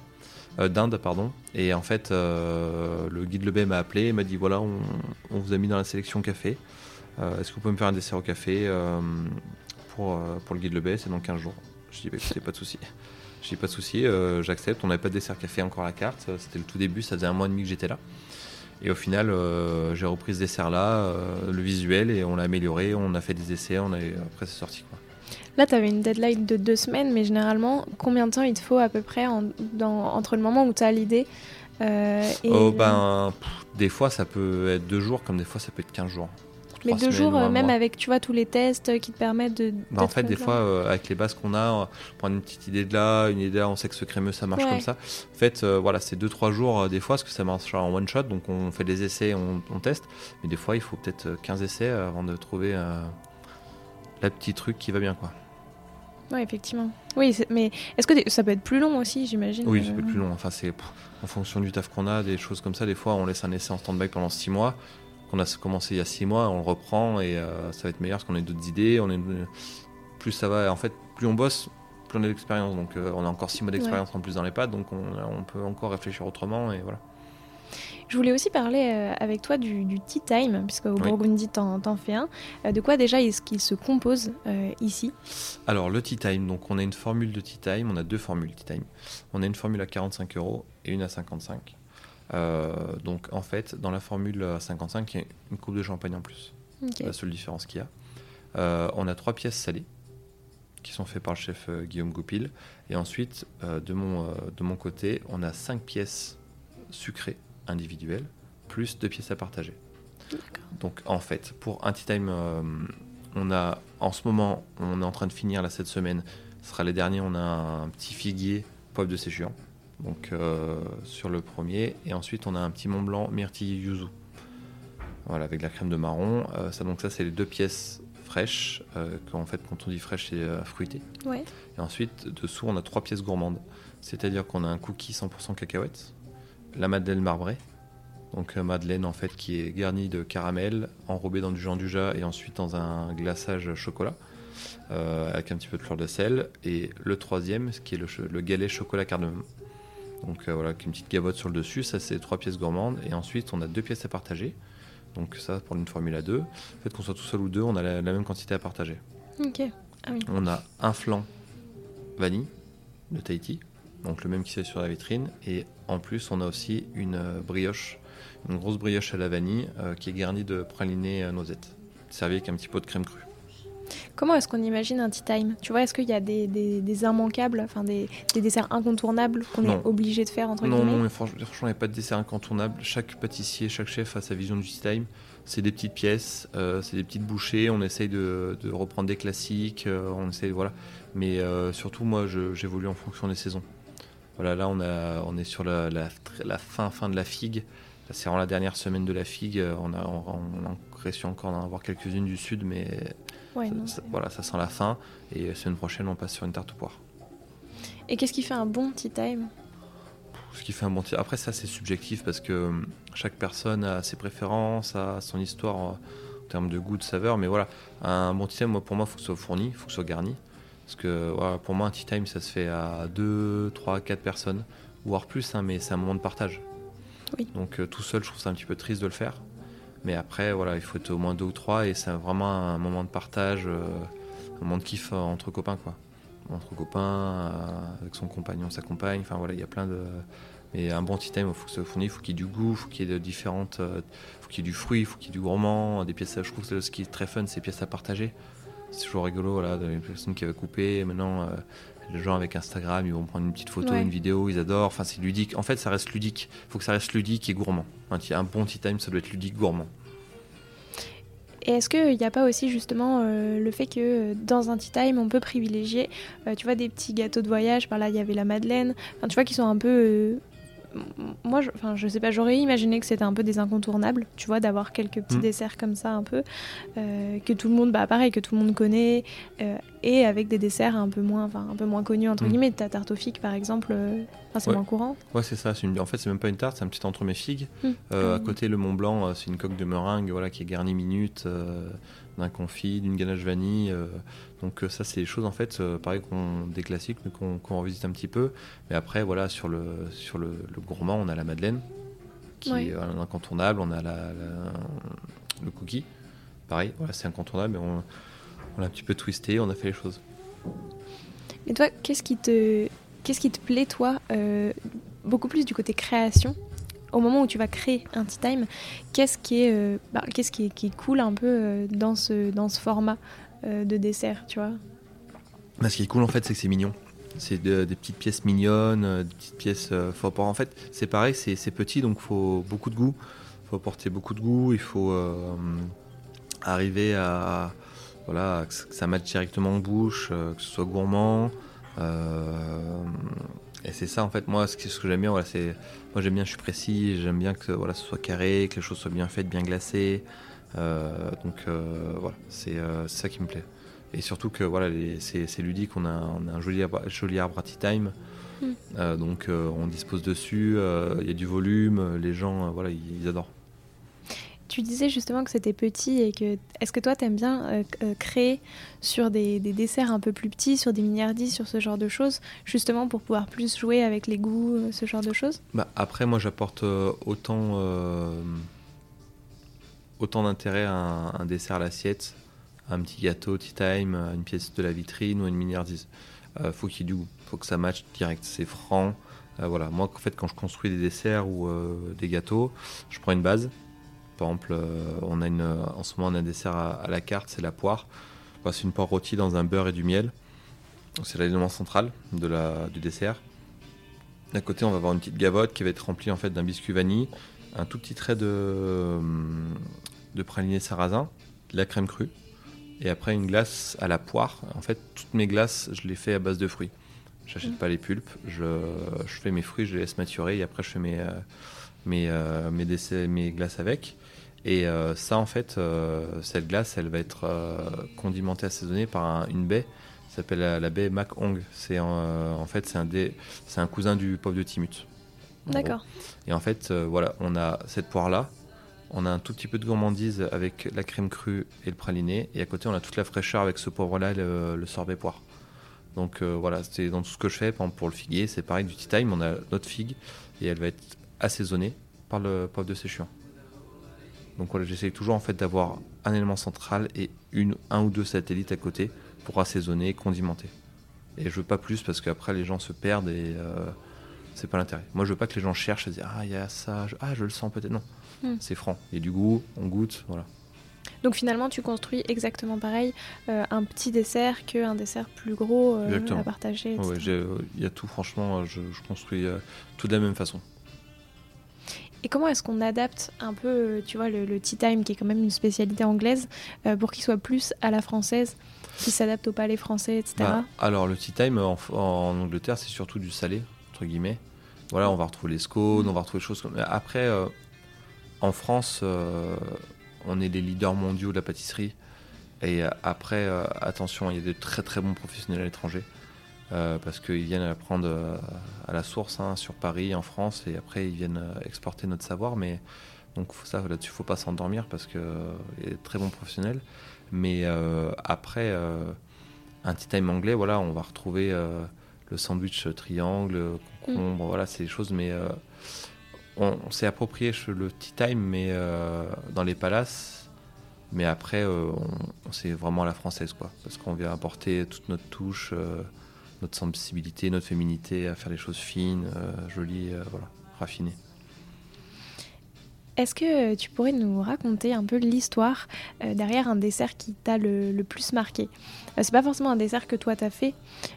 Euh, d'Inde, pardon. Et en fait, euh, le guide Lebet m'a appelé et m'a dit voilà, on, vous a mis dans la sélection café. Euh, est-ce que vous pouvez me faire un dessert au café pour, pour le guide Lebet C'est dans 15 jours. Je dis bah, écoutez, pas de souci. Je dis pas de souci, j'accepte. On n'avait pas de dessert café encore à la carte. C'était le tout début, ça faisait un mois et demi que j'étais là. Et au final, j'ai repris ce dessert-là, le visuel, et on l'a amélioré. On a fait des essais, on a, après c'est sorti. Quoi. Là, tu avais une deadline de deux semaines, mais généralement, combien de temps il te faut à peu près entre le moment où tu as l'idée euh, et oh, ben, Des fois, ça peut être deux jours, comme des fois, ça peut être 15 jours. Mais deux jours, euh, même avec tu vois, tous les tests qui te permettent de. Bah, en fait, des fois, euh, avec les bases qu'on a, on prend une petite idée de là, une idée là, on sait que ce crémeux ça marche comme ça. En fait, voilà, c'est deux, trois jours des fois, parce que ça marche en one shot, donc on fait des essais, on, on teste. Mais des fois, il faut peut-être 15 essais avant de trouver la petit truc qui va bien, quoi. Oui, effectivement. Oui, mais est-ce que ça peut être plus long aussi, j'imagine Oui, ça peut être plus long. Enfin, c'est en fonction du taf qu'on a, des choses comme ça. Des fois, on laisse un essai en stand-by pendant six mois. Qu'on a commencé il y a six mois, on le reprend et euh, ça va être meilleur parce qu'on a d'autres idées. On est, plus ça va, en fait, plus on bosse, plus on a d'expérience. Donc, euh, on a encore six mois d'expérience en plus dans les pattes, donc on, on, peut encore réfléchir autrement et voilà. Je voulais aussi parler euh, avec toi du, tea time, puisque au oui. Burgundy, t'en, fais un. Euh, de quoi déjà est-ce qu'il se compose euh, ici? Alors, le tea time, donc on a une formule de tea time, on a deux formules tea time. On a une formule à 45 euros et une à 55. donc, en fait, dans la formule à 55, il y a une coupe de champagne en plus. C'est la seule différence qu'il y a. on a trois pièces salées qui sont faites par le chef Guillaume Goupil. Et ensuite, de, mon, de mon côté, on a cinq pièces sucrées individuel, plus deux pièces à partager. Donc en fait, pour un tea time, euh, on a en ce moment, on est en train de finir là cette semaine. Ce sera les derniers. On a un petit figuier poivre de séchuant, donc euh, sur le premier, et ensuite on a un petit Mont Blanc myrtille yuzu. Voilà, avec la crème de marron. Euh, ça donc ça c'est les deux pièces fraîches. en fait, quand on dit fraîche, c'est fruité. Ouais. Et ensuite dessous, on a trois pièces gourmandes. C'est-à-dire qu'on a un cookie 100% cacahuète, la madeleine marbrée. Donc euh, madeleine en fait qui est garnie de caramel, enrobée dans du Jean Dujas et ensuite dans un glaçage chocolat euh, avec un petit peu de fleur de sel. Et le troisième, ce qui est le, galet chocolat cardamome. Donc euh, voilà, avec une petite gavotte sur le dessus, ça c'est trois pièces gourmandes. Et ensuite on a deux pièces à partager. Donc ça pour une formule à deux. En fait qu'on soit tout seul ou deux, on a la, même quantité à partager. Ok. Ah on a un flan vanille de Tahiti, donc le même qui c'est sur la vitrine. Et en plus on a aussi une brioche une grosse brioche à la vanille euh, qui est garnie de praliné à noisettes, servie avec un petit pot de crème crue. Comment est-ce qu'on imagine un tea time? Tu vois, est-ce qu'il y a des, des, immanquables, enfin des, des, desserts incontournables qu'on est obligé de faire entre non, guillemets? Non, franchement, il n'y a pas de dessert incontournable. Chaque pâtissier, chaque chef a sa vision du tea time. C'est des petites pièces, euh, c'est des petites bouchées. On essaye de, de reprendre des classiques, euh, on essaye, voilà. Mais surtout, moi, j'évolue en fonction des saisons. Voilà, là, on, a, on est sur la, la, la fin, fin de la figue. C'est vraiment la dernière semaine de la figue. On a, on, a réussi encore d'en avoir quelques-unes du sud, mais ça, voilà, ça sent la fin. Et semaine prochaine, on passe sur une tarte aux poires. Et qu'est-ce qui fait un bon tea time? Ce qui fait un bon tea Après, ça, c'est subjectif parce que euh, chaque personne a ses préférences, a son histoire en termes de goût, de saveur. Mais voilà, un bon tea time, moi, pour moi, il faut que ce soit fourni, il faut que ce soit garni. Parce que voilà, pour moi, un tea time, ça se fait à 2, 3, 4 personnes, voire plus, hein, mais c'est un moment de partage. Donc euh, tout seul, je trouve ça un petit peu triste de le faire. Mais après, voilà, il faut être au moins deux ou trois et c'est vraiment un moment de partage, euh, un moment de kiff euh, entre copains, quoi. Entre copains, avec son compagnon, sa compagne. Enfin voilà, il y a plein de. Mais un bon tea time, il faut que ça fournisse, il faut qu'il y ait du goût, il faut qu'il y ait de différentes. Faut qu'il y ait du fruit, il faut qu'il y ait du gourmand, des pièces. Je trouve que ce qui est très fun, c'est pièces à partager. C'est toujours rigolo, voilà, des personnes qui avaient coupé. Maintenant, les gens avec Instagram, ils vont prendre une petite photo, une vidéo, ils adorent. Enfin, c'est ludique. En fait, ça reste ludique. Il faut que ça reste ludique et gourmand. Un, un bon tea time, ça doit être ludique, gourmand. Et est-ce qu'il n'y a pas aussi justement euh, le fait que euh, dans un tea time, on peut privilégier, euh, tu vois, des petits gâteaux de voyage, par là il y avait la Madeleine, enfin, tu vois, qui sont un peu moi, je, enfin, je sais pas, j'aurais imaginé que c'était un peu des incontournables, tu vois, d'avoir quelques petits mm. desserts comme ça, un peu, euh, que tout le monde, bah pareil, que tout le monde connaît, euh, et avec des desserts un peu moins, enfin, un peu moins connus entre mm. guillemets. Ta tarte aux figues, par exemple, euh, c'est moins courant. Ouais, c'est ça. Une... En fait, c'est même pas une tarte, c'est un petit entremets figues. Mm. À côté, le Mont Blanc, c'est une coque de meringue, voilà, qui est garnie minute d'un confit, d'une ganache vanille. Euh, donc euh, ça, c'est des choses en fait, euh, pareil, qu'on, des classiques, mais qu'on, revisite un petit peu. Mais après, voilà, sur le, sur le, gourmand, on a la madeleine, qui est incontournable. On a la, le cookie, pareil, voilà, c'est incontournable, mais on, on l'a un petit peu twisté, on a fait les choses. Et toi, qu'est-ce qui te, qu'est-ce qui te plaît, toi, beaucoup plus du côté création au moment où tu vas créer un tea time, qu'est-ce qui est, euh, bah, qu'est-ce qui, qui cool un peu euh, dans ce, dans ce format euh, de dessert, tu vois? Bah, Ce qui est cool en fait, c'est que c'est mignon. C'est des petites pièces mignonnes, des petites pièces. en fait, c'est pareil, c'est petit, donc faut beaucoup de goût. Il faut apporter beaucoup de goût. Il faut arriver à voilà que ça mette directement en bouche, que ce soit gourmand. Et c'est ça en fait, moi ce que, ce que j'aime bien, voilà, c'est moi j'aime bien, je suis précis, j'aime bien que voilà, ce soit carré, que les choses soient bien faites, bien glacées. Euh, donc euh, voilà, euh, c'est ça qui me plaît. Et surtout que voilà, c'est ludique, on a, on a un joli arbre, joli arbre à tea time. Mm. donc on dispose dessus, il y a du volume, les gens voilà, ils, adorent. Tu disais justement que c'était petit et que est-ce que toi t'aimes bien euh, euh, créer sur des, desserts un peu plus petits, sur des milliardis, sur ce genre de choses, justement pour pouvoir plus jouer avec les goûts, euh, ce genre de choses? Bah, Après, moi j'apporte autant, autant d'intérêt à un, dessert à l'assiette, un petit gâteau, tea time, une pièce de la vitrine ou une milliardise. faut qu'il y ait du goût, faut que ça matche direct, c'est franc. voilà, moi en fait quand je construis des desserts ou des gâteaux, je prends une base, par exemple, euh, on a une, en ce moment, on a un dessert à, la carte, c'est la poire. C'est une poire rôtie dans un beurre et du miel. C'est l'élément central du dessert. D'un côté, on va avoir une petite gavotte qui va être remplie en fait d'un biscuit vanille, un tout petit trait de, de praliné sarrasin, de la crème crue, et après une glace à la poire. En fait, toutes mes glaces, je les fais à base de fruits. J'achète mmh. pas les pulpes, je, fais mes fruits, je les laisse maturer et après je fais mes, euh, euh, mes, mes glaces avec. Et euh, ça, en fait, euh, cette glace, elle va être euh, condimentée, assaisonnée par une baie qui s'appelle la, baie Mac Hong. C'est en fait c'est un, cousin du pop de Timut. D'accord. Et en fait, voilà, on a cette poire là. On a un tout petit peu de gourmandise avec la crème crue et le praliné. Et à côté, on a toute la fraîcheur avec ce poivre-là, le, le, sorbet poire. Donc voilà, c'est dans tout ce que je fais. Par exemple, pour le figuier, c'est pareil du tea time. On a notre figue et elle va être assaisonnée par le poivre de séchant. Donc voilà, j'essaye toujours en fait d'avoir un élément central et une, un ou deux satellites à côté pour assaisonner, condimenter. Et je veux pas plus parce qu'après les gens se perdent et euh, c'est pas l'intérêt. Moi je veux pas que les gens cherchent à dire ah il y a ça, je, ah je le sens peut-être non. Hmm. C'est franc, il y a du goût, on goûte, voilà. Donc finalement, tu construis exactement pareil, euh, un petit dessert qu'un dessert plus gros euh, à partager. Il y a tout, franchement, je, construis tout de la même façon. Et comment est-ce qu'on adapte un peu, euh, tu vois, le, tea time, qui est quand même une spécialité anglaise, euh, pour qu'il soit plus à la française, qui s'adapte au palais français, etc. Bah, alors, le tea time en, Angleterre, c'est surtout du salé, entre guillemets. Voilà, on va retrouver les scones, on va retrouver des choses comme. Après, euh, en France, on est les leaders mondiaux de la pâtisserie. Et après, attention, il y a de très très bons professionnels à l'étranger. Euh, parce qu'ils viennent apprendre euh, à la source hein, sur Paris, en France, et après ils viennent euh, exporter notre savoir. Mais donc ça, là-dessus, faut pas s'endormir parce qu'il des très bons professionnels. Mais après, un tea time anglais, voilà, on va retrouver le sandwich triangle, concombre, mm. voilà, c'est des choses. Mais on, s'est approprié le tea time, mais dans les palaces. Mais après, c'est vraiment à la française, quoi, parce qu'on vient apporter toute notre touche notre sensibilité, notre féminité à faire des choses fines, euh, jolies, euh, voilà, raffinées. Est-ce que tu pourrais nous raconter un peu l'histoire euh, derrière un dessert qui t'a le, plus marqué? C'est pas forcément un dessert que toi t'as fait,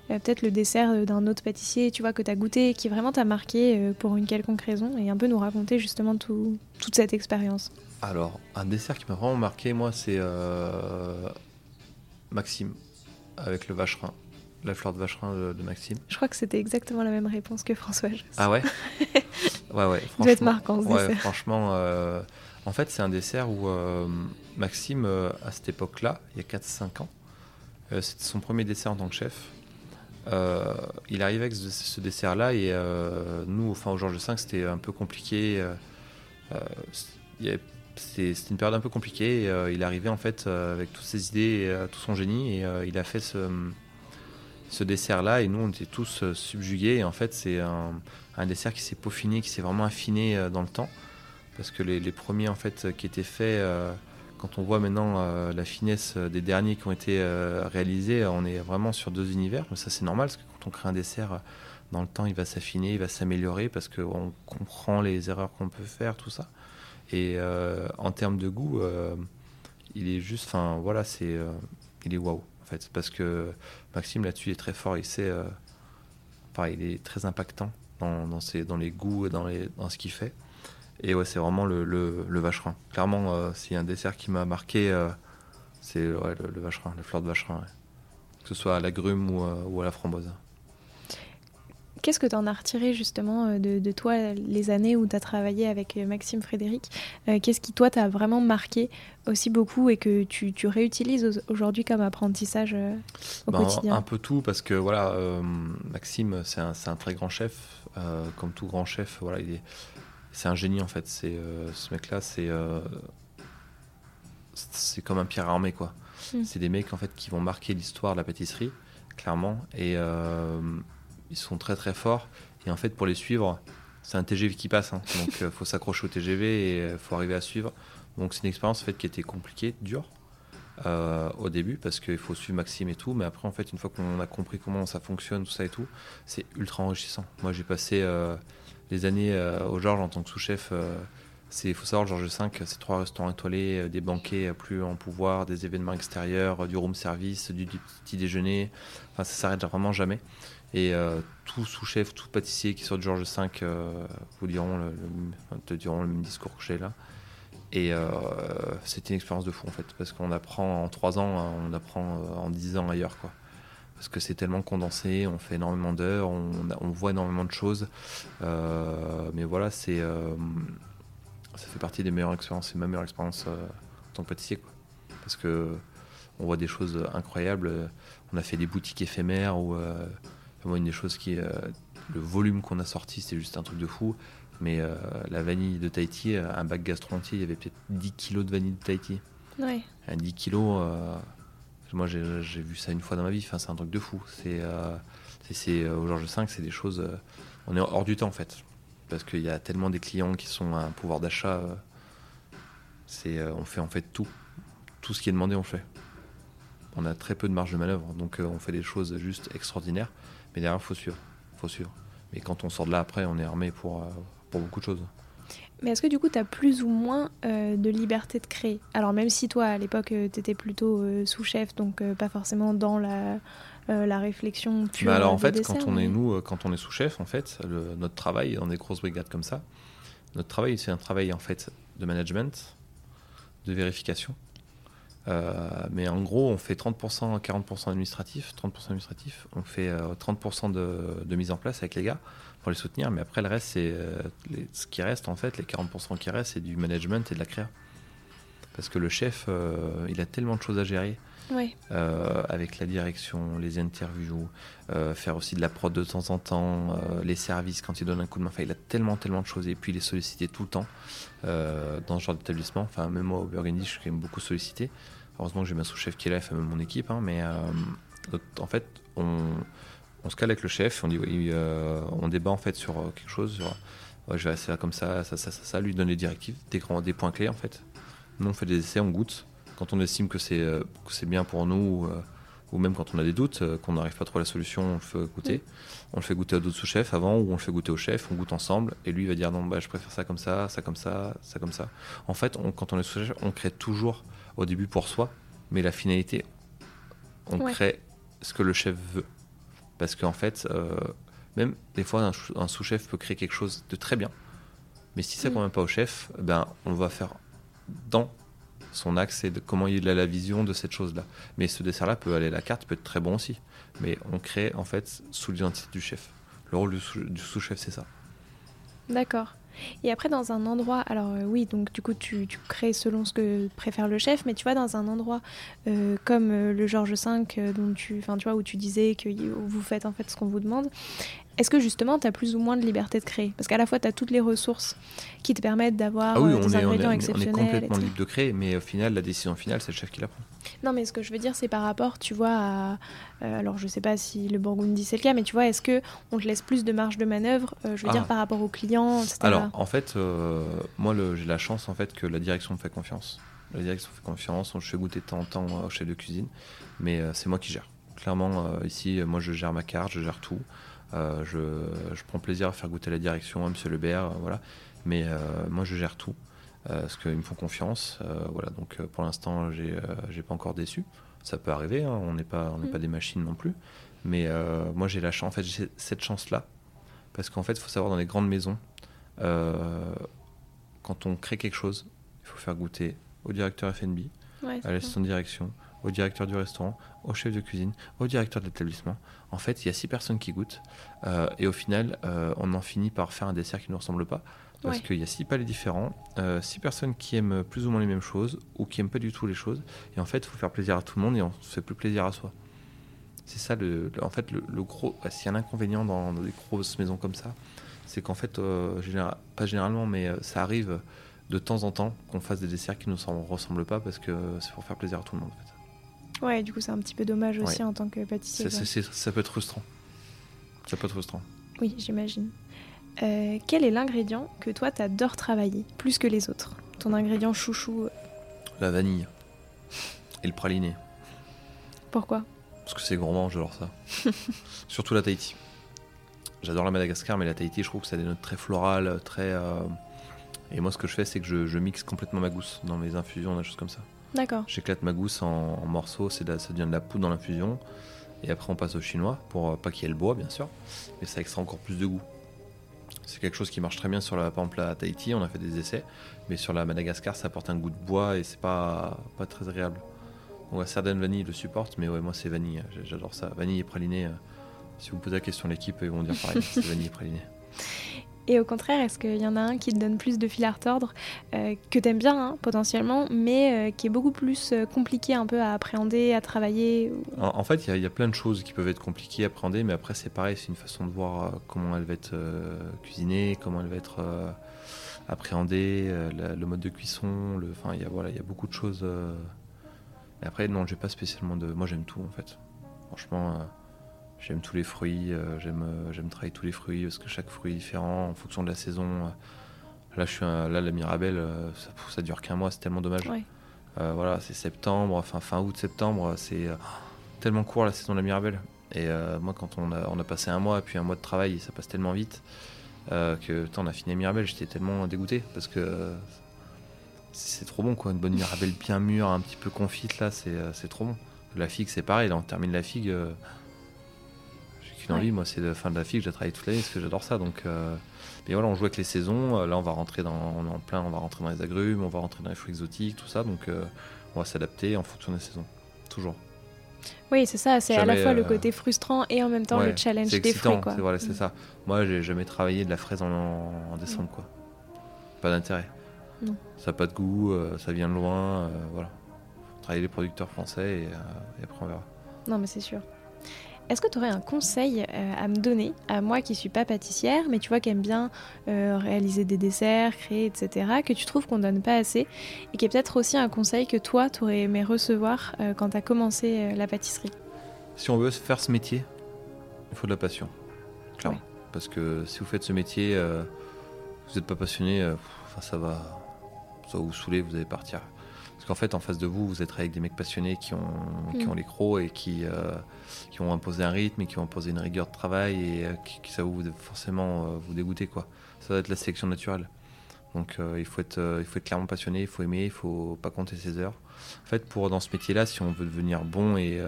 peut-être le dessert d'un autre pâtissier, tu vois, que t'as goûté, qui vraiment t'a marqué pour une quelconque raison, et un peu nous raconter justement toute cette expérience. Alors, un dessert qui m'a vraiment marqué, moi, c'est Maxime, avec le vacherin la fleur de vacherin de, Maxime. Je crois que c'était exactement la même réponse que François. Ah ouais Ouais, ouais. Doit être marquant ce ouais, Franchement, euh, en fait, c'est un dessert où euh, Maxime, euh, à cette époque-là, il y a 4-5 ans, c'était son premier dessert en tant que chef. il arrivait avec ce, dessert-là et nous, enfin, au Georges V, c'était un peu compliqué. c'était une période un peu compliquée. Et, il arrivait en fait avec toutes ses idées et tout son génie et il a fait ce ce dessert-là et nous on était tous euh, subjugués et en fait c'est un, dessert qui s'est peaufiné, qui s'est vraiment affiné euh, dans le temps. Parce que les, premiers en fait qui étaient faits, euh, quand on voit maintenant la finesse des derniers qui ont été réalisés, on est vraiment sur deux univers, mais ça c'est normal parce que quand on crée un dessert dans le temps il va s'affiner, il va s'améliorer parce qu'on comprend les erreurs qu'on peut faire, tout ça. Et en termes de goût, il est juste, enfin voilà, c'est, il est waouh fait, parce que Maxime là-dessus est très fort, il sait, euh, est très impactant dans, les goûts et dans, les, ce qu'il fait. Et ouais, c'est vraiment le, le, vacherin. Clairement, euh, s'il y a un dessert qui m'a marqué, euh, c'est le, vacherin, la fleur de vacherin. Que ce soit à la grume ou, ou à la framboise. Qu'est-ce que tu en as retiré justement euh, de, toi les années où tu as travaillé avec euh, Maxime Frédéric euh, Qu'est-ce qui toi t'a vraiment marqué aussi beaucoup et que tu, réutilises aujourd'hui comme apprentissage au ben, quotidien Un peu tout parce que voilà, Maxime c'est un, très grand chef, comme tout grand chef, voilà, c'est un génie en fait. C'est ce mec-là, c'est c'est comme un pierre armé, quoi. Mm. C'est des mecs, en fait, qui vont marquer l'histoire de la pâtisserie, clairement. Et ils sont très, très forts. Et en fait, pour les suivre, c'est un TGV qui passe. hein. Donc, il faut s'accrocher au TGV et il faut arriver à suivre. Donc, c'est une expérience, en fait, qui était compliquée, dure. euh, au début parce qu'il faut suivre Maxime et tout mais après en fait une fois qu'on a compris comment ça fonctionne tout ça et tout c'est ultra enrichissant moi j'ai passé euh, les années euh, au Georges en tant que sous-chef euh, c'est faut savoir Georges 5 c'est trois restaurants étoilés euh, des banquets plus en pouvoir des événements extérieurs euh, du room service du, du petit déjeuner enfin ça s'arrête vraiment jamais et euh, tout sous-chef tout pâtissier qui sort du Georges 5 euh, vous diront le, te diront le même discours que j'ai là et euh, c'était une expérience de fou en fait, parce qu'on apprend en 3 ans, hein, on apprend euh, en 10 ans ailleurs quoi. Parce que c'est tellement condensé, on fait énormément d'heures, on, on voit énormément de choses. Mais voilà, c'est ça fait partie des meilleures expériences, c'est ma meilleure expérience en tant que pâtissier. Parce que on voit des choses incroyables. On a fait des boutiques éphémères où moi une des choses qui euh, le volume qu'on a sorti, c'est juste un truc de fou. Mais euh, la vanille de Tahiti, un bac gastro entier, il y avait peut-être 10 kilos de vanille de Tahiti. Ouais. Un 10 kilos, euh, moi j'ai vu ça une fois dans ma vie, enfin, c'est un truc de fou. C'est euh, au Georges V, c'est des choses. on est hors du temps en fait. Parce qu'il y a tellement des clients qui sont à un pouvoir d'achat. c'est on fait en fait tout. Tout ce qui est demandé, on fait. On a très peu de marge de manœuvre, donc on fait des choses juste extraordinaires. Mais derrière, il faut suivre. faut suivre. Mais quand on sort de là après, on est armé pour, euh, pour beaucoup de choses. Mais est-ce que du coup, tu as plus ou moins euh, de liberté de créer? Alors même si toi, à l'époque, tu étais plutôt euh, sous-chef, donc euh, pas forcément dans la, euh, la réflexion pure Bah alors en fait, quand on est nous, euh, quand on est sous-chef, en fait, le- notre travail dans des grosses brigades comme ça, notre travail c'est un travail en fait de management, de vérification. Euh, mais en gros, on fait 30%, 40% administratif, 30% administratif. On fait euh, 30% de, de mise en place avec les gars pour les soutenir. Mais après, le reste, c'est euh, ce qui reste en fait, les 40% qui restent, c'est du management et de la créa. Parce que le chef, euh, il a tellement de choses à gérer euh, avec la direction, les interviews, euh, faire aussi de la prod de temps en temps, euh, les services quand il donne un coup de main. Enfin, il a tellement, tellement de choses et puis il est sollicité tout le temps euh, dans ce genre d'établissement. Enfin, même moi au Burgundy, je suis quand même beaucoup sollicité. Heureusement que j'ai ma sous-chef qui est là, et fait même mon équipe. hein, mais euh, en fait, on, on se cale avec le chef, on, dit, oui, euh, on débat en fait sur euh, quelque chose. Sur, ouais, je vais faire comme ça, ça, ça, ça, ça, lui donne les directives, des, grands, des points clés en fait. Nous, on fait des essais, on goûte. Quand on estime que c'est bien pour nous, ou même quand on a des doutes, qu'on n'arrive pas trop à la solution, on le fait goûter. On le fait goûter à d'autres sous-chefs avant, ou on le fait goûter au chef, on goûte ensemble, et lui il va dire non, bah, je préfère ça comme ça, ça comme ça, ça comme ça. En fait, on- quand on est sous-chef, on crée toujours au début pour soi, mais la finalité, on Ouais. crée ce que le chef veut. Parce qu'en fait, euh, même des fois, un, sous-chef peut créer quelque chose de très bien, mais si ça ne Mm. convient pas au chef, ben, on va faire dans son axe et de comment il a la vision de cette chose-là. Mais ce dessert-là peut aller à la carte, peut être très bon aussi. Mais on crée en fait sous l'identité du chef. Le rôle du sous- du sous-chef, c'est ça. D'accord. Et après, dans un endroit, alors euh, oui, donc du coup, tu, crées selon ce que préfère le chef, mais tu vois, dans un endroit euh, comme euh, le Georges V, dont tu, tu vois, où tu disais que vous faites en fait ce qu'on vous demande, est-ce que justement, tu as plus ou moins de liberté de créer? Parce qu'à la fois, tu as toutes les ressources qui te permettent d'avoir Ah oui, euh, on des est, on, est, ingrédients on est exceptionnels. complètement libre de créer, mais au final, la décision finale, c'est le chef qui la prend. Non, mais ce que je veux dire, c'est par rapport, tu vois, à. euh, alors, je sais pas si le Burgundy c'est le cas, mais tu vois, est-ce que on te laisse plus de marge de manœuvre, euh, je veux Ah. dire, par rapport aux clients, etc. Alors, en fait, moi, j'ai la chance en fait que la direction me fait confiance. La direction me fait confiance. On je fais goûter de temps en temps au chef de cuisine, mais c'est moi qui gère. Clairement, ici, moi, je gère ma carte, je gère tout. Euh, je, je prends plaisir à faire goûter la direction à Monsieur Lebert, euh, voilà. Mais euh, moi, je gère tout parce qu'ils me font confiance. voilà. Donc, pour l'instant, j'ai, j'ai pas encore déçu. Ça peut arriver. hein, on n'est pas, on n'est Mm. pas des machines non plus. Mais moi, j'ai la chance. En fait, j'ai cette chance-là parce qu'en fait, il faut savoir dans les grandes maisons. Quand on crée quelque chose, il faut faire goûter au directeur F&B, Ouais, à l'assistant de direction, au directeur du restaurant, au chef de cuisine, au directeur de l'établissement. En fait, il y a six personnes qui goûtent euh, et au final, euh, on en finit par faire un dessert qui ne ressemble pas parce Ouais. qu'il y a six palais différents, euh, six personnes qui aiment plus ou moins les mêmes choses ou qui aiment pas du tout les choses. Et en fait, il faut faire plaisir à tout le monde et on se fait plus plaisir à soi. C'est ça, le, le- en fait, le, le gros. S'il y a un inconvénient dans, dans des grosses maisons comme ça, c'est qu'en fait, euh, général- pas généralement, mais ça arrive de temps en temps qu'on fasse des desserts qui ne nous ressemblent pas parce que c'est pour faire plaisir à tout le monde en fait. Ouais, du coup c'est un petit peu dommage aussi en tant que pâtissier. Ça, peut être frustrant. Ça peut être frustrant. Oui, j'imagine. Euh, quel est l'ingrédient que toi t'adores travailler plus que les autres? Ton ingrédient chouchou euh La vanille et le praliné. Pourquoi? Parce que c'est gourmand, j'adore ça. Surtout la Tahiti. J'adore la Madagascar, mais la Tahiti, je trouve que ça a des notes très florales, très. Euh, et moi, ce que je fais, c'est que je, mixe complètement ma gousse dans mes infusions, des choses comme ça. D'accord. J'éclate ma gousse en, morceaux, c'est ça devient de la poudre dans l'infusion. Et après, on passe au chinois, pour euh, pas qu'il y ait le bois, bien sûr, mais ça extrait encore plus de goût. C'est quelque chose qui marche très bien sur la, exemple, la Tahiti, on a fait des essais, mais sur la Madagascar, ça apporte un goût de bois et c'est pas, pas très agréable. Donc, certaines vanille le supporte, mais ouais, moi, c'est vanille, j'adore ça. Vanille et praliné. Euh, si vous posez la question à l'équipe, ils vont dire pareil, c'est vanille et praliné. Et au contraire, est-ce qu'il y en a un qui te donne plus de fil à retordre, euh, que t'aimes bien hein, potentiellement, mais euh, qui est beaucoup plus euh, compliqué un peu à appréhender, à travailler en, fait, il y, a plein de choses qui peuvent être compliquées à appréhender, mais après c'est pareil, c'est une façon de voir comment elle va être cuisinée, comment elle va être appréhendée, le mode de cuisson, enfin il voilà, il y a beaucoup de choses. Mais après non, j'ai pas spécialement de, moi j'aime tout en fait. Franchement. J'aime tous les fruits, euh, j'aime euh, j'aime travailler tous les fruits parce que chaque fruit est différent en fonction de la saison. Là, je suis là la Mirabelle, euh, ça, ça dure qu'un mois, c'est tellement dommage. voilà, c'est septembre, enfin fin août, septembre, c'est tellement court la saison de la Mirabelle. Et moi, quand on a, on a passé un mois, puis un mois de travail, ça passe tellement vite que on a fini la Mirabelle, j'étais tellement dégoûté parce que c'est trop bon, quoi. Une bonne Mirabelle bien mûre, un petit peu confite, là, c'est trop bon. La figue, c'est pareil, là, on termine la figue moi, c'est la fin de la figue, j'ai travaillé toute l'année parce que j'adore ça. Donc, euh, mais voilà, on joue avec les saisons. Euh, là, on va rentrer dans, en plein, on va rentrer dans les agrumes, on va rentrer dans les fruits exotiques, tout ça. Donc, euh, on va s'adapter en fonction des saisons, toujours. Oui, c'est ça. C'est à la fois le côté frustrant et en même temps le challenge des fruits. C'est voilà, c'est mm. ça. Moi, j'ai jamais travaillé de la fraise en, décembre, quoi. Pas d'intérêt. Ça n'a pas de goût, ça vient de loin, voilà. Travailler les producteurs français et, et après on verra. Non, mais c'est sûr. Est-ce que tu aurais un conseil euh, à me donner, à moi qui suis pas pâtissière, mais tu vois qui aime bien euh, réaliser des desserts, créer, etc., que tu trouves qu'on donne pas assez, et qui est peut-être aussi un conseil que toi, tu aurais aimé recevoir euh, quand tu as commencé la pâtisserie? Si on veut faire ce métier, il faut de la passion, clairement. Parce que si vous faites ce métier, vous n'êtes pas passionné, ça va, ça va vous saouler, vous allez partir. Parce qu'en fait, en face de vous, vous êtes avec des mecs passionnés qui ont, qui mm. ont les crocs et qui, euh, qui ont imposé un rythme et qui ont imposé une rigueur de travail et euh, qui, ça va vous forcément euh, vous dégoûter. Quoi. Ça va être la sélection naturelle. Donc il, faut être, il faut être clairement passionné, il faut aimer, il faut pas compter ses heures. En fait, pour dans ce métier-là, si on veut devenir bon et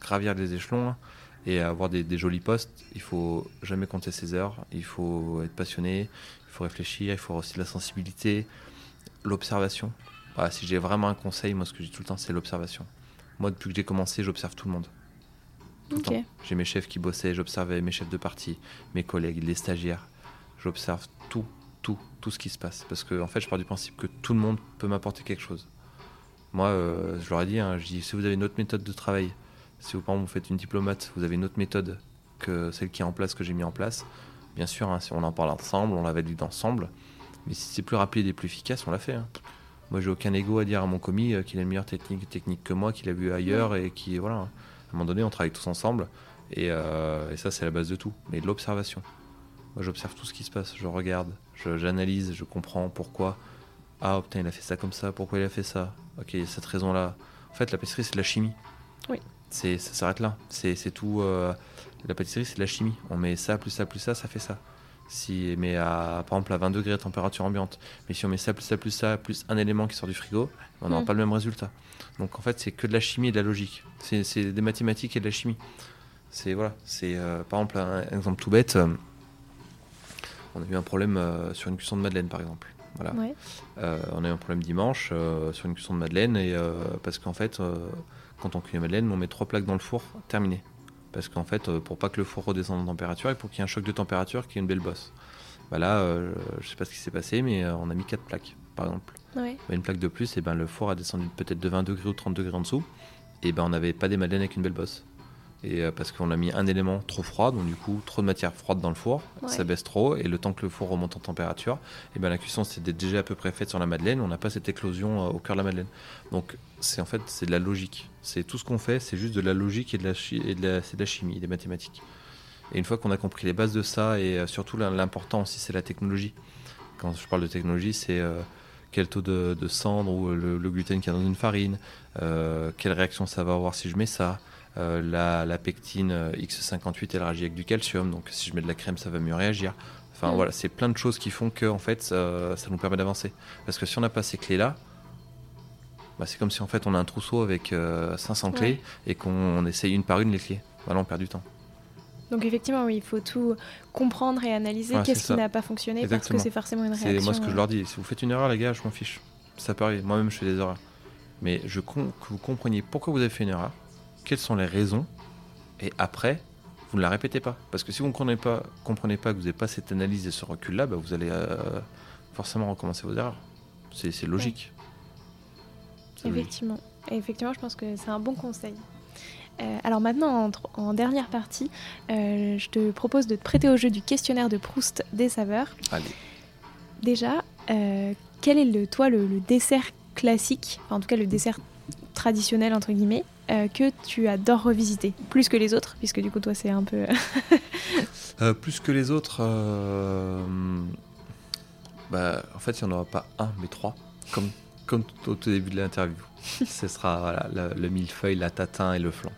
gravir les échelons hein, et avoir des, des, jolis postes, il faut jamais compter ses heures, il faut être passionné, il faut réfléchir, il faut aussi de la sensibilité, l'observation si j'ai vraiment un conseil, moi ce que je dis tout le temps, c'est l'observation. Moi, depuis que j'ai commencé, j'observe tout le monde. J'ai mes chefs qui bossaient, j'observais mes chefs de partie, mes collègues, les stagiaires. J'observe tout, tout, tout ce qui se passe. Parce que en fait, je pars du principe que tout le monde peut m'apporter quelque chose. Moi, euh, je leur ai dit, hein, je dis, si vous avez une autre méthode de travail, si vous, par exemple, vous faites une diplomate, vous avez une autre méthode que celle qui est en place, que j'ai mis en place, bien sûr, hein, si on en parle ensemble, on la valide ensemble. Mais si c'est plus rapide et plus efficace, on l'a fait. Hein. Moi, j'ai aucun ego à dire à mon commis euh, qu'il a une meilleure technique, technique que moi, qu'il a vu ailleurs et qui, voilà, à un moment donné, on travaille tous ensemble et, euh, ça, c'est la base de tout. Mais de l'observation. Moi, j'observe tout ce qui se passe, je regarde, j'analyse, je, comprends pourquoi. Ah, putain, il a fait ça comme ça, pourquoi il a fait ça? Ok, cette raison-là. En fait, la pâtisserie, c'est de la chimie. Oui. Ça s'arrête là. C'est tout. Euh, la pâtisserie, c'est de la chimie. On met ça, plus ça, plus ça, ça fait ça. Si, mais à, par exemple à 20 degrés à température ambiante. Mais si on met ça, plus ça, plus ça, plus un élément qui sort du frigo, on n'aura mm. pas le même résultat. Donc en fait, c'est que de la chimie et de la logique. C'est des mathématiques et de la chimie. C'est voilà, c'est euh, par exemple un, exemple tout bête. Euh, on a eu un problème euh, sur une cuisson de madeleine par exemple. Voilà. on a eu un problème dimanche sur une cuisson de madeleine et parce qu'en fait, quand on cuit la madeleine, on met trois plaques dans le four, terminé. Parce qu'en fait, euh, pour pas que le four redescende en température et pour qu'il y ait un choc de température, qu'il y ait une belle bosse. Bah là, euh, je sais pas ce qui s'est passé, mais euh, on a mis 4 plaques, par exemple. Une plaque de plus, et ben le four a descendu peut-être de 20 degrés ou 30 degrés en dessous. Et ben on n'avait pas des madeleines avec une belle bosse. Et parce qu'on a mis un élément trop froid, donc du coup trop de matière froide dans le four, ça baisse trop, et le temps que le four remonte en température, et ben la cuisson c'était déjà à peu près faite sur la madeleine, on n'a pas cette éclosion au cœur de la madeleine. Donc c'est en fait c'est de la logique. C'est tout ce qu'on fait, c'est juste de la logique et de la, et de la, c'est de la chimie, des mathématiques. Et une fois qu'on a compris les bases de ça, et surtout l'important aussi c'est la technologie. Quand je parle de technologie, c'est quel taux de, cendre ou le, gluten qu'il y a dans une farine, euh, quelle réaction ça va avoir si je mets ça. Euh, la, pectine euh, X58 elle réagit avec du calcium, donc si je mets de la crème ça va mieux réagir. Enfin mm. voilà, c'est plein de choses qui font que en fait ça, nous permet d'avancer. Parce que si on n'a pas ces clés là, bah, c'est comme si en fait on a un trousseau avec 500 clés et qu'on essaye une par une les clés. Voilà, on perd du temps. Donc effectivement, oui, il faut tout comprendre et analyser qu'est-ce qui n'a pas fonctionné parce que c'est forcément une réaction. C'est moi ce que je leur dis. Si vous faites une erreur, les gars, je m'en fiche. Ça peut arriver. Moi-même, je fais des erreurs. Mais je que vous compreniez pourquoi vous avez fait une erreur, quelles sont les raisons, et après, vous ne la répétez pas. Parce que si vous ne comprenez pas, comprenez pas que vous n'avez pas cette analyse et ce recul-là, bah, vous allez euh, forcément recommencer vos erreurs. C'est logique. Effectivement. Et effectivement, je pense que c'est un bon conseil. Euh, alors maintenant, en, dernière partie, euh, je te propose de te prêter au jeu du questionnaire de Proust des saveurs. Allez. Déjà, quel est le, toi le, dessert classique, en tout cas le dessert traditionnel entre guillemets, que tu adores revisiter plus que les autres, puisque du coup toi c'est un peu. plus que les autres, bah, en fait il n'y en aura pas un mais trois, comme comme au tout début de l'interview. Ce sera voilà, le, millefeuille, la tatin et le flan.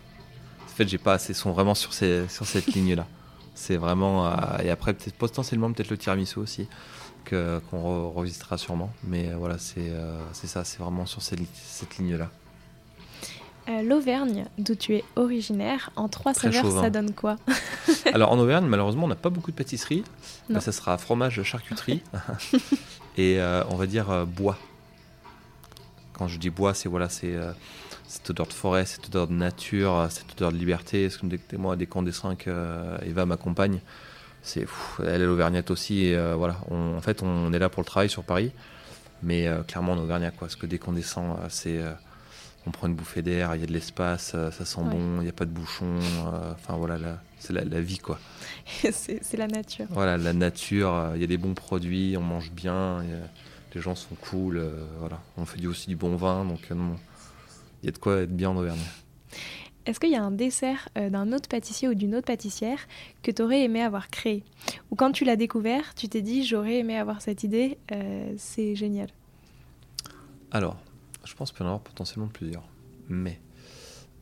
En fait, j'ai pas assez, sont vraiment sur, ces, sur cette ligne-là. C'est vraiment. Euh, et après, peut-être potentiellement, peut-être le tiramisu aussi, qu'on revisitera sûrement. Mais euh, voilà, c'est, euh, ça, c'est vraiment sur cette, cette ligne-là. L'Auvergne, d'où tu es originaire, en trois saveurs, ça donne quoi Alors en Auvergne, malheureusement, on n'a pas beaucoup de pâtisserie. ça sera fromage, charcuterie et on va dire bois. Quand je dis bois, c'est voilà, c'est cette odeur de forêt, cette odeur de nature, cette odeur de liberté. C'est comme moi, des condescendants que euh, Eva m'accompagne. C'est, elle est l'Auvergnate aussi. Et, euh, voilà, en fait, on est là pour le travail sur Paris, mais euh, clairement en Auvergnat, quoi? Parce que dès qu'on descend, c'est, on prend une bouffée d'air, il y a de l'espace, ça sent bon, il n'y a pas de bouchons. Enfin voilà, c'est la, vie, quoi. c'est, la nature. Voilà, la nature. Il y a des bons produits, on mange bien, les gens sont cool. voilà, on fait aussi du bon vin, donc il y a de quoi être bien en Auvergne. Est-ce qu'il y a un dessert euh, d'un autre pâtissier ou d'une autre pâtissière que tu aurais aimé avoir créé? Ou quand tu l'as découvert, tu t'es dit j'aurais aimé avoir cette idée, euh, c'est génial Alors, je pense qu'il peut y en avoir potentiellement plusieurs. Mais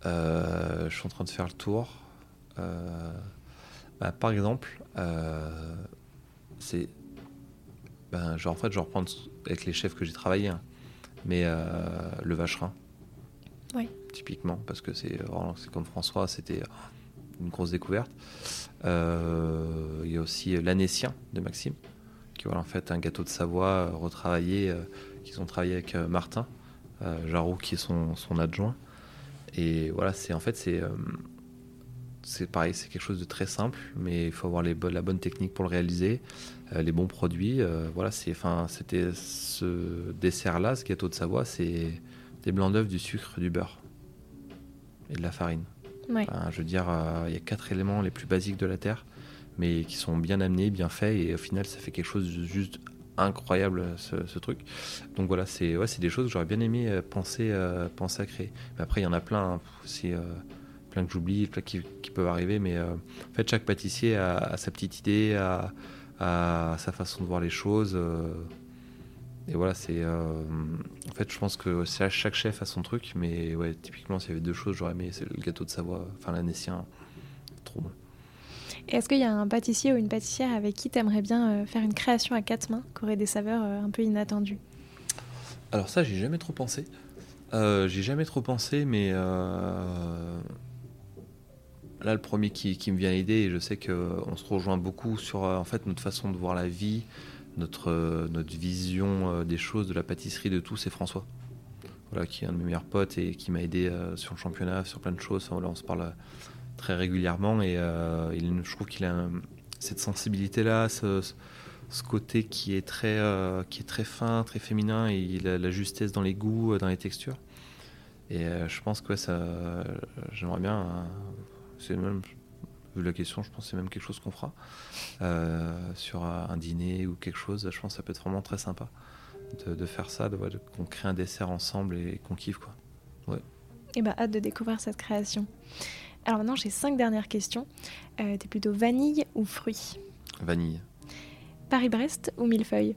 euh, je suis en train de faire le tour. Bah, par exemple, c'est. Ben, genre, en fait, je reprends avec les chefs que j'ai travaillé, hein. mais le vacherin typiquement, parce que c'est comme François, c'était une grosse découverte. Euh, il y a aussi l'Anécien de Maxime, qui voilà en fait un gâteau de Savoie euh, retravaillé, euh, qu'ils ont travaillé avec Martin Jarou, qui est son, son, adjoint. Et voilà, c'est en fait c'est c'est pareil, c'est quelque chose de très simple, mais il faut avoir les la bonne technique pour le réaliser, les bons produits. voilà, c'est, enfin, c'était ce dessert-là, ce gâteau de Savoie, c'est des blancs d'œufs, du sucre, du beurre et de la farine. je veux dire, euh, il y a quatre éléments les plus basiques de la Terre, mais qui sont bien amenés, bien faits, et au final, ça fait quelque chose de juste incroyable, ce, truc. Donc voilà, c'est ouais, des choses que j'aurais bien aimé euh, penser, euh, penser à créer. Mais après, il y en a plein, aussi, plein que j'oublie, plein qui, peuvent arriver, mais en fait, chaque pâtissier a, sa petite idée, a, sa façon de voir les choses. Et voilà, c'est. Euh, en fait, je pense que chaque chef a son truc, mais ouais, typiquement, s'il y avait deux choses, j'aurais aimé, c'est le gâteau de Savoie, enfin l'anécien, trop bon. Est-ce qu'il y a un pâtissier ou une pâtissière avec qui tu aimerais bien euh, faire une création à quatre mains, qui aurait des saveurs euh, un peu inattendues? Alors, ça, j'ai jamais trop pensé. j'ai jamais trop pensé, mais. Là, le premier qui, me vient à l'idée, et je sais qu'on se rejoint beaucoup sur en fait notre façon de voir la vie, notre, euh, notre vision euh, des choses, de la pâtisserie, de tout, c'est François. Voilà, qui est un de mes meilleurs potes et qui m'a aidé euh, sur le championnat, sur plein de choses. voilà, on se parle très régulièrement et il, je trouve qu'il a cette sensibilité-là, ce, ce, côté qui est, très, qui est très fin, très féminin et il a la justesse dans les goûts, dans les textures. Et je pense que ça, j'aimerais bien c'est même, vu la question, je pense que c'est même quelque chose qu'on fera euh, sur un dîner ou quelque chose. Je pense que ça peut être vraiment très sympa de, faire ça, de, qu'on crée un dessert ensemble et qu'on kiffe quoi. Ouais. Et eh bah hâte de découvrir cette création. Alors maintenant j'ai cinq dernières questions. Euh, T'es plutôt vanille ou fruits Vanille. Paris-Brest ou millefeuille?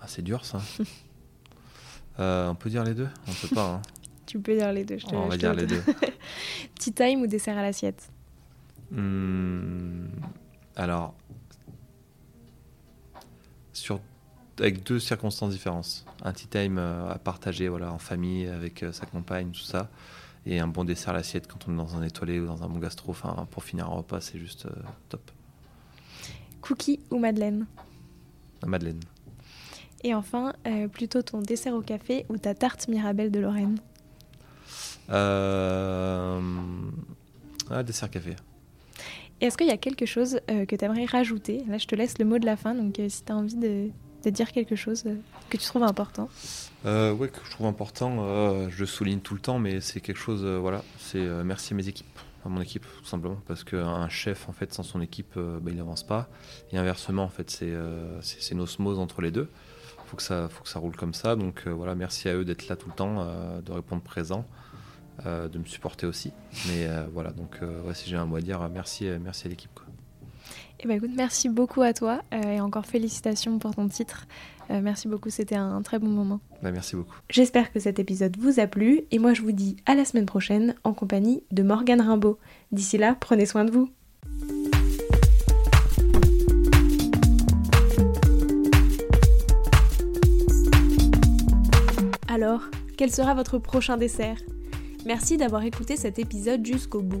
Ah, C'est dur ça. Euh, on peut dire les deux? On peut pas. Hein. tu peux dire les deux. Je te, on va dire les deux. Tea time ou dessert à l'assiette? Hmm, Alors, sur, avec deux circonstances différentes. Un tea time euh, à partager voilà, en famille avec euh, sa compagne, tout ça. Et un bon dessert à l'assiette quand on est dans un étoilé ou dans un bon gastro. Enfin, pour finir un repas, c'est juste top. Cookie ou madeleine? Madeleine. Et enfin, euh, plutôt ton dessert au café ou ta tarte Mirabelle de Lorraine? Euh... ah, Dessert café. Et est-ce qu'il y a quelque chose euh, que tu aimerais rajouter? Là, je te laisse le mot de la fin, donc euh, si tu as envie de, dire quelque chose que tu trouves important. oui, que je trouve important, je souligne tout le temps, mais c'est quelque chose, voilà, c'est merci à mes équipes à mon équipe tout simplement parce qu'un chef en fait sans son équipe bah, il n'avance pas et inversement en fait c'est une osmose entre les deux faut que ça, faut que ça roule comme ça. Donc euh, voilà, merci à eux d'être là tout le temps, euh, de répondre présent, euh, de me supporter aussi. Mais voilà, donc si j'ai un mot à dire, merci, merci à l'équipe. Eh ben, écoute, merci beaucoup à toi et encore félicitations pour ton titre. merci beaucoup, c'était un, très bon moment. Bah, merci beaucoup. J'espère que cet épisode vous a plu et moi je vous dis à la semaine prochaine en compagnie de Morgane Rimbaud. D'ici là, prenez soin de vous. Alors, quel sera votre prochain dessert? Merci d'avoir écouté cet épisode jusqu'au bout.